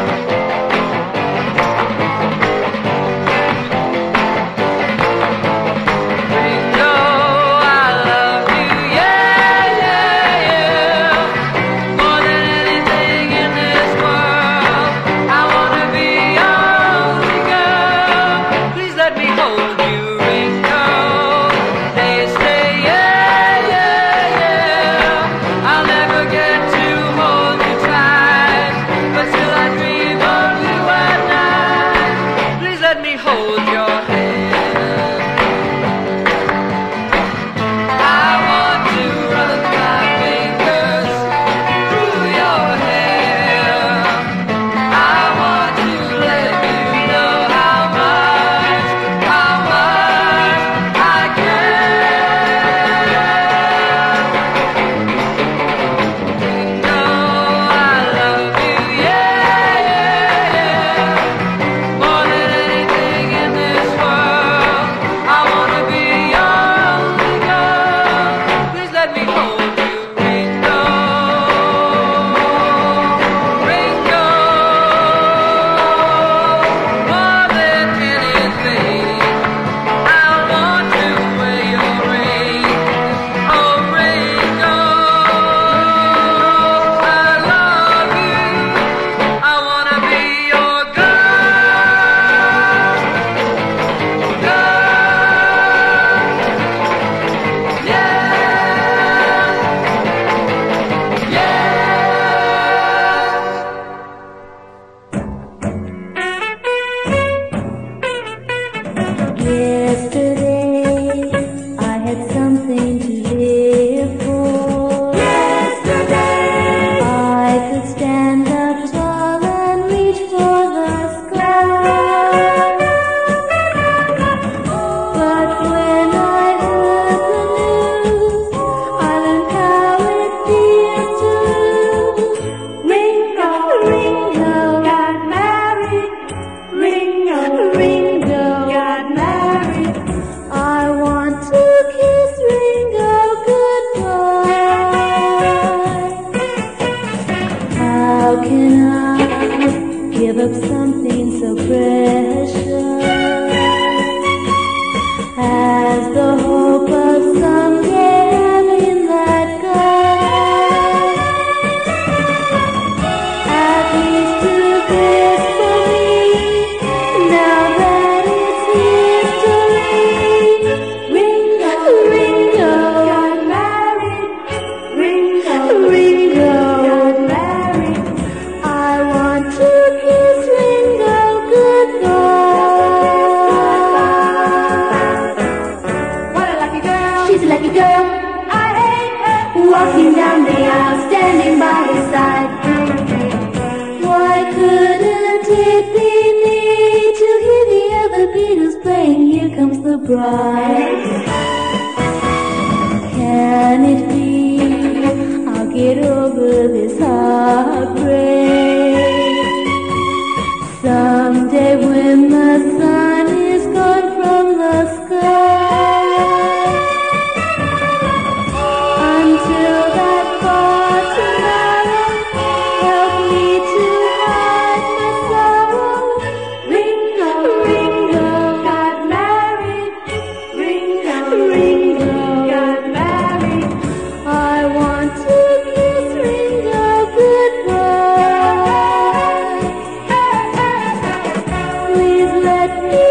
that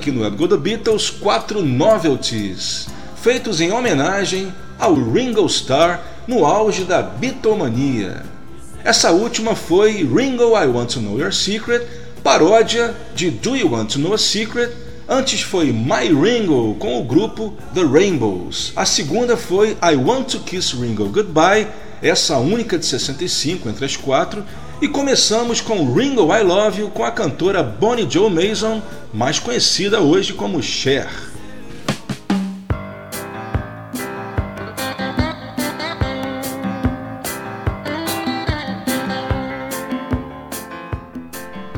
aqui no Go The Beatles quatro novelties, feitos em homenagem ao Ringo Starr no auge da Beatlemania. Essa última foi Ringo I Want to Know Your Secret, paródia de Do You Want to Know a Secret. Antes foi My Ringo com o grupo The Rainbows. A segunda foi I Want to Kiss Ringo Goodbye, essa única de 65 entre as quatro. E começamos com Ringo I Love You com a cantora Bonnie Joe Mason, mais conhecida hoje como Cher.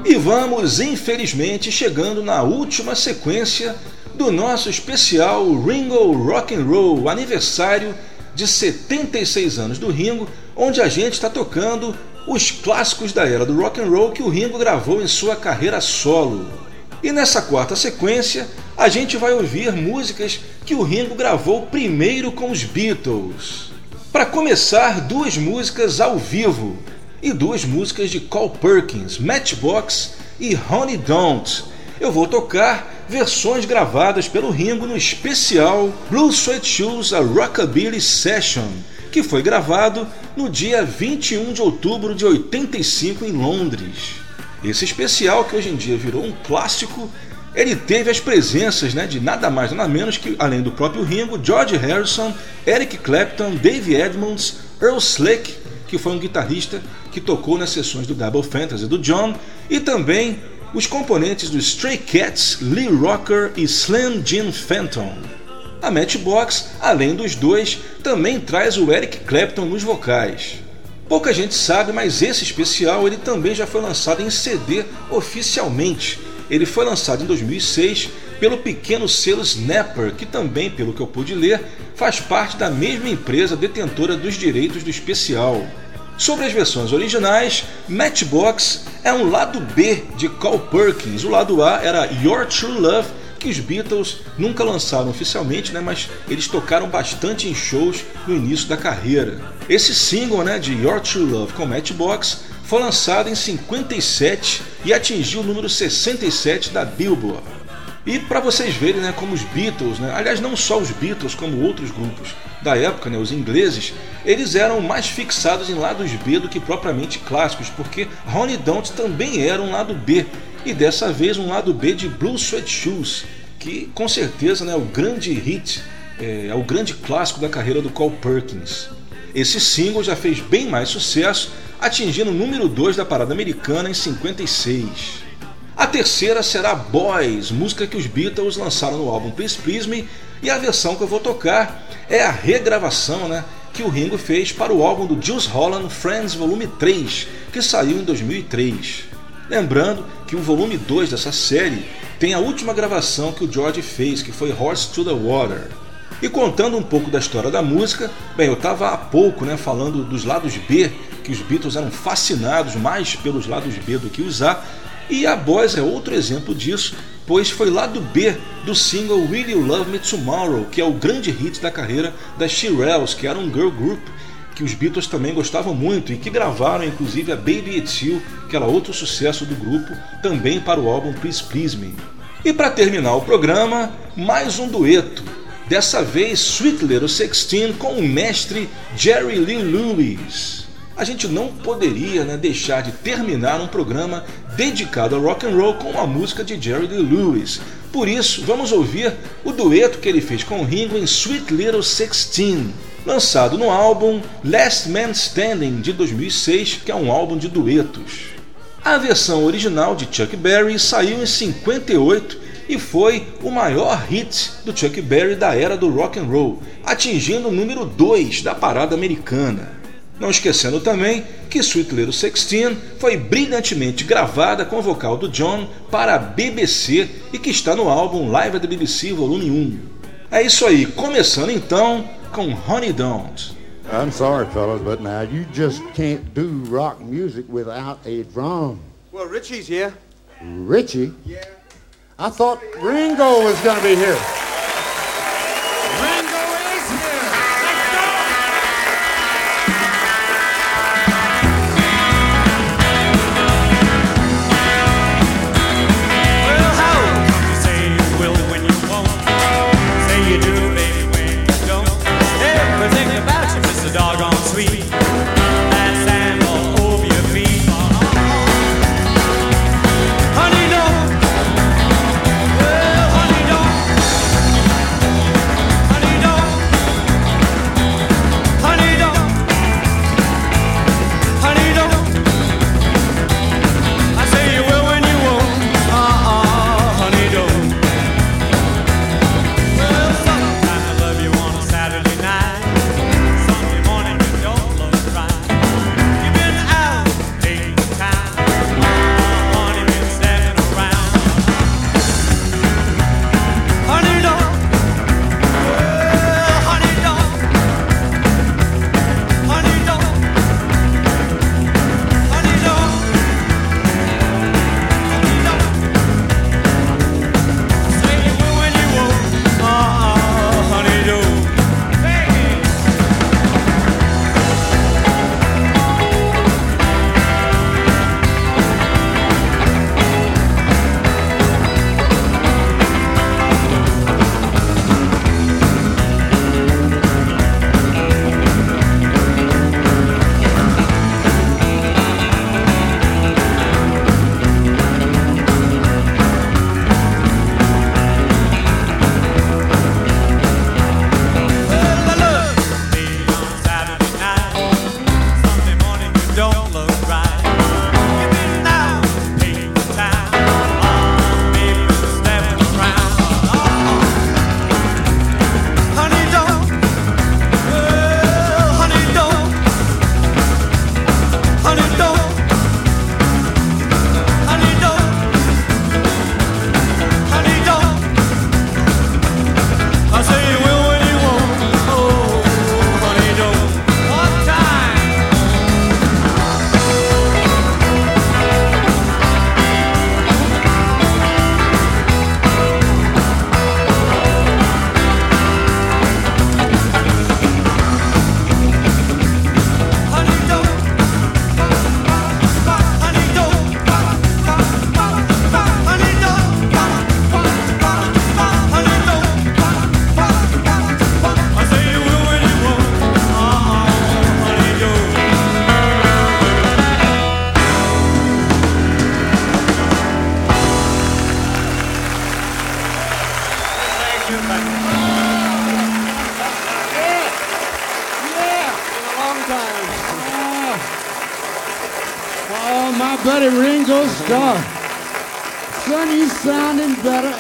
E vamos, infelizmente, chegando na última sequência do nosso especial Ringo Rock and Roll, aniversário de 76 anos do Ringo, onde a gente está tocando os clássicos da era do rock and roll que o Ringo gravou em sua carreira solo. E nessa quarta sequência, a gente vai ouvir músicas que o Ringo gravou primeiro com os Beatles. Para começar, duas músicas ao vivo e duas músicas de Carl Perkins, Matchbox e Honey Don't. Eu vou tocar versões gravadas pelo Ringo no especial Blue Sweat Shoes A Rockabilly Session, que foi gravado no dia 21 de outubro de 85 em Londres. Esse especial, que hoje em dia virou um clássico, ele teve as presenças né, de nada mais nada menos que, além do próprio Ringo, George Harrison, Eric Clapton, Dave Edmonds, Earl Slick, que foi um guitarrista que tocou nas sessões do Double Fantasy do John, e também os componentes do Stray Cats, Lee Rocker e Slim Jim Phantom. A Matchbox, além dos dois, também traz o Eric Clapton nos vocais. Pouca gente sabe, mas esse especial ele também já foi lançado em CD oficialmente. Ele foi lançado em 2006 pelo pequeno selo Snapper, que também, pelo que eu pude ler, faz parte da mesma empresa detentora dos direitos do especial. Sobre as versões originais, Matchbox é um lado B de Carl Perkins. O lado A era Your True Love, que os Beatles nunca lançaram oficialmente, né, mas eles tocaram bastante em shows no início da carreira. Esse single né, de Your True Love com Matchbox foi lançado em 57 e atingiu o número 67 da Billboard. E para vocês verem né, como os Beatles, né, aliás não só os Beatles, como outros grupos da época, né, os ingleses, eles eram mais fixados em lados B do que propriamente clássicos, porque Ronnie Don't também era um lado B, e dessa vez um lado B de Blue Sweat Shoes, que com certeza né, é o grande hit, é, é o grande clássico da carreira do Cole Perkins. Esse single já fez bem mais sucesso, atingindo o número 2 da parada americana em 56. A terceira será Boys, música que os Beatles lançaram no álbum Please Please Me, e a versão que eu vou tocar é a regravação né, que o Ringo fez para o álbum do Jules Holland Friends Volume 3, que saiu em 2003. Lembrando que o volume 2 dessa série tem a última gravação que o George fez, que foi Horse to the Water. E contando um pouco da história da música, bem, eu estava há pouco né, falando dos lados B, que os Beatles eram fascinados mais pelos lados B do que os A, e a Boys é outro exemplo disso, pois foi lado B do single Will You Love Me Tomorrow, que é o grande hit da carreira das Shirelles, que era um girl group que os Beatles também gostavam muito e que gravaram inclusive a Baby It's You, que era outro sucesso do grupo, também para o álbum Please Please Me. E para terminar o programa, mais um dueto, dessa vez Sweet Little Sixteen com o mestre Jerry Lee Lewis a gente não poderia né, deixar de terminar um programa dedicado ao rock and roll com a música de Jerry Lee Lewis. Por isso, vamos ouvir o dueto que ele fez com Ringo em Sweet Little Sixteen, lançado no álbum Last Man Standing de 2006, que é um álbum de duetos. A versão original de Chuck Berry saiu em 58 e foi o maior hit do Chuck Berry da era do rock and roll, atingindo o número 2 da parada americana. Não esquecendo também que Sweet Little Sixteen foi brilhantemente gravada com o vocal do John para a BBC e que está no álbum Live at the BBC Volume 1. É isso aí, começando então com Honey Don't. I'm sorry, fellas, but now you just can't do rock music without a drum. Well, Richie's here. Richie? Yeah. I thought Ringo was going to be here.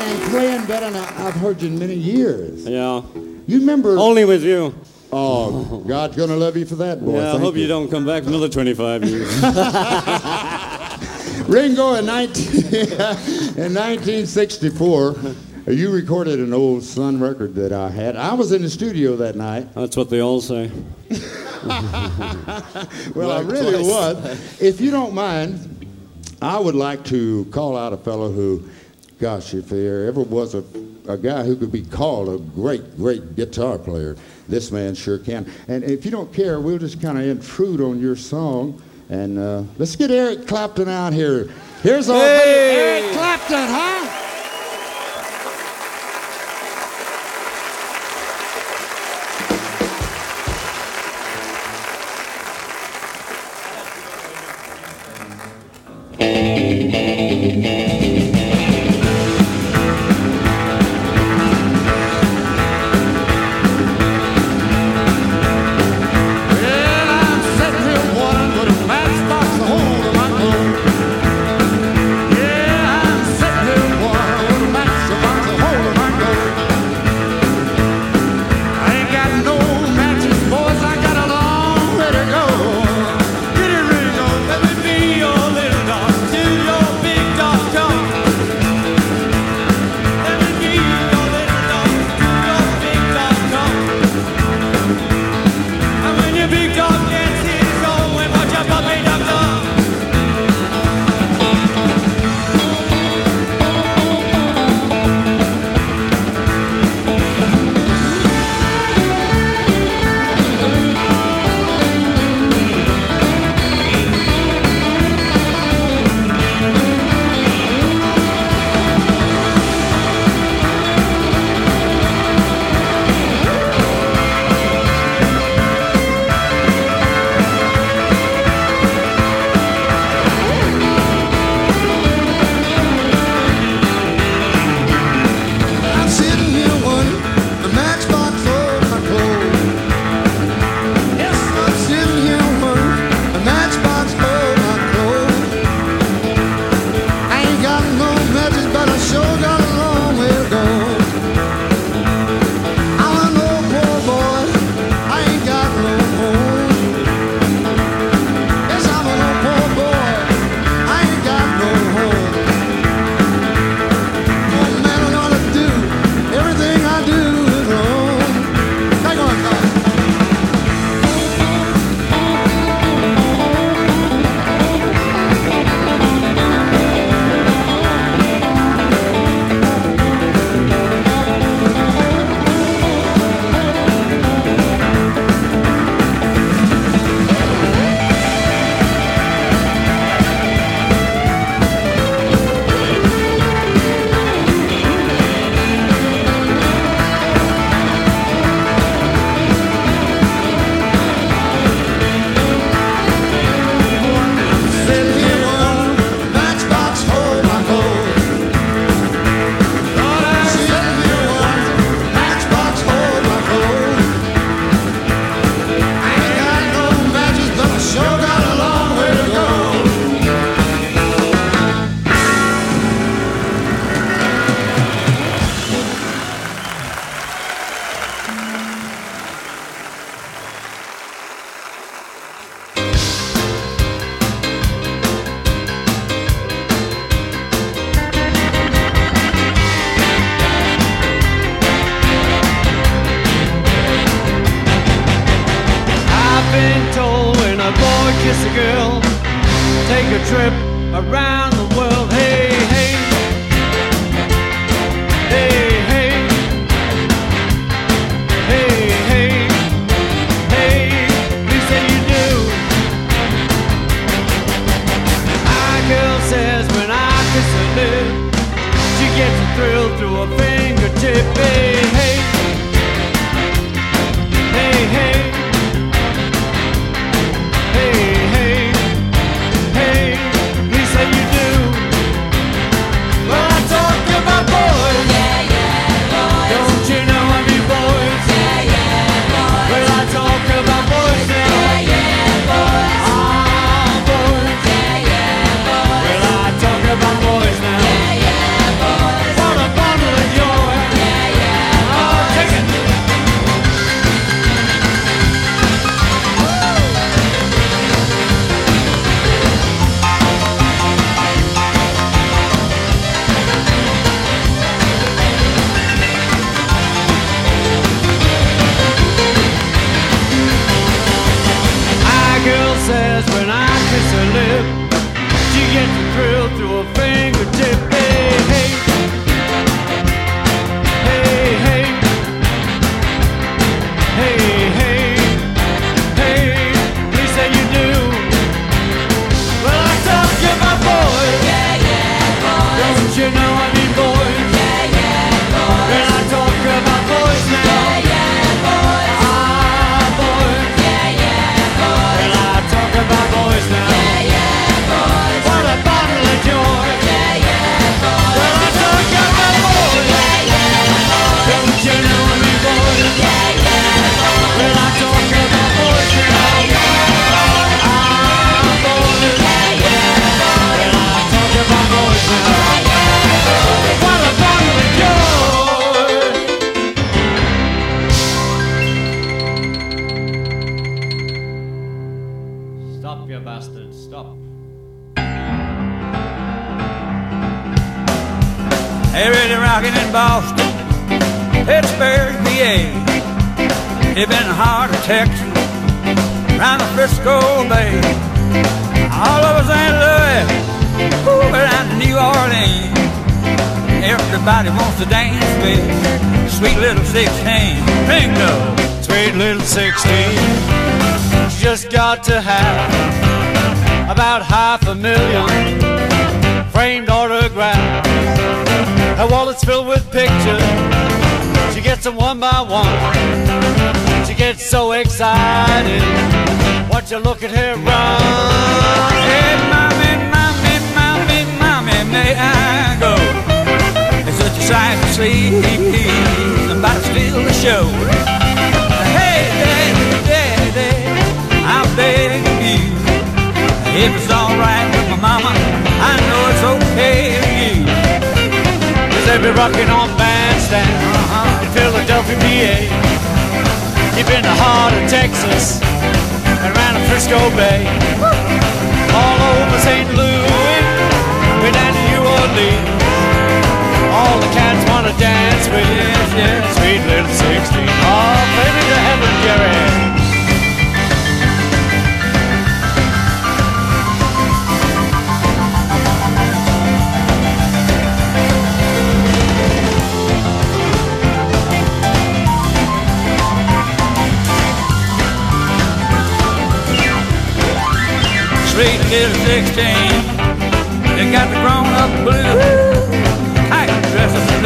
and playing better than I've heard you in many years. Yeah. You remember? Only with you. Oh, God's gonna love you for that, boy. Yeah, I Thank hope you. you. don't come back for another 25 years. Ringo in, 19, in 1964, you recorded an old Sun record that I had. I was in the studio that night. That's what they all say. Well, I really was. If you don't mind, I would like to call out a fellow who gosh, if there ever was a, a guy who could be called a great, great guitar player, this man sure can. And if you don't care, we'll just kind of intrude on your song. And uh, let's get Eric Clapton out here. Here's our hey. Eric Clapton, huh?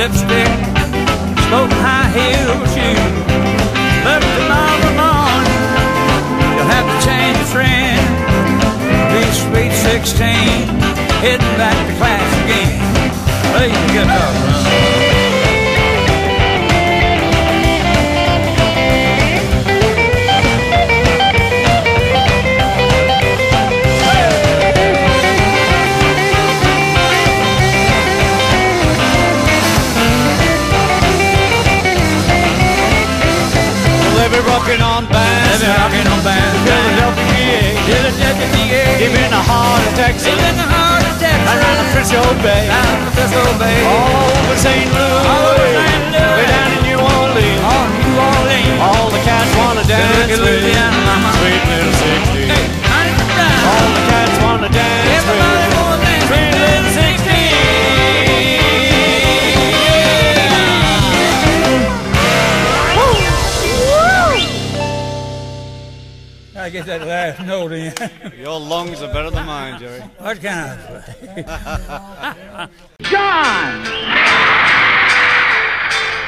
Lipstick. Smoking high heel shoes. But tomorrow morning, you'll have to change the trend. Be sweet 16. Heading back to class again. Play the guitar, on bands. They be rocking on bands. Philadelphia, PA. Philadelphia, PA. Deep in the heart of Texas. Deep in the heart of Texas. Around the Frisco Bay. Down the Frisco Bay. All over St. Louis. All over St. Louis. Way down in New Orleans. Oh, New Orleans. All the cats wanna dance Look at with Louisiana, mama. Sweet little 16. Hey, honey, down. All the cats I get that last note in. Your lungs are better than mine, Jerry. what kind of? John!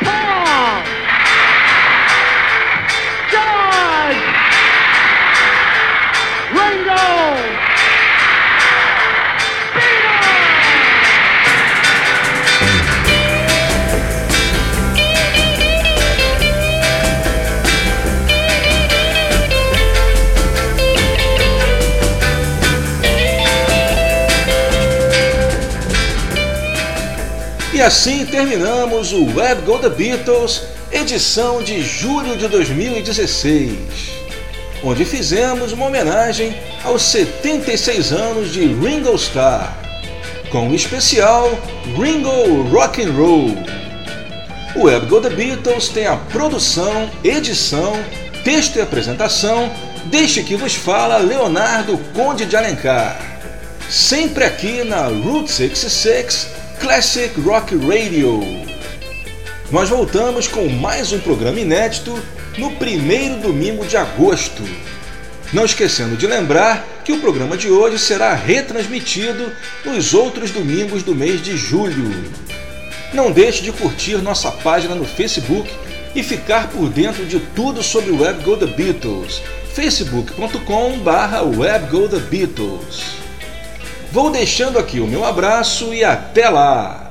Paul! George! Ringo! E assim terminamos o Web Go The Beatles, edição de julho de 2016, onde fizemos uma homenagem aos 76 anos de Ringo Starr, com o especial Ringo Rock and Roll. O Web Go The Beatles tem a produção, edição, texto e apresentação Deixe que vos fala Leonardo Conde de Alencar, sempre aqui na Route 66 Classic Rock Radio. Nós voltamos com mais um programa inédito no primeiro domingo de agosto. Não esquecendo de lembrar que o programa de hoje será retransmitido nos outros domingos do mês de julho. Não deixe de curtir nossa página no Facebook e ficar por dentro de tudo sobre o Web Go The Beatles. facebook.com barra Beatles. Vou deixando aqui o meu abraço e até lá!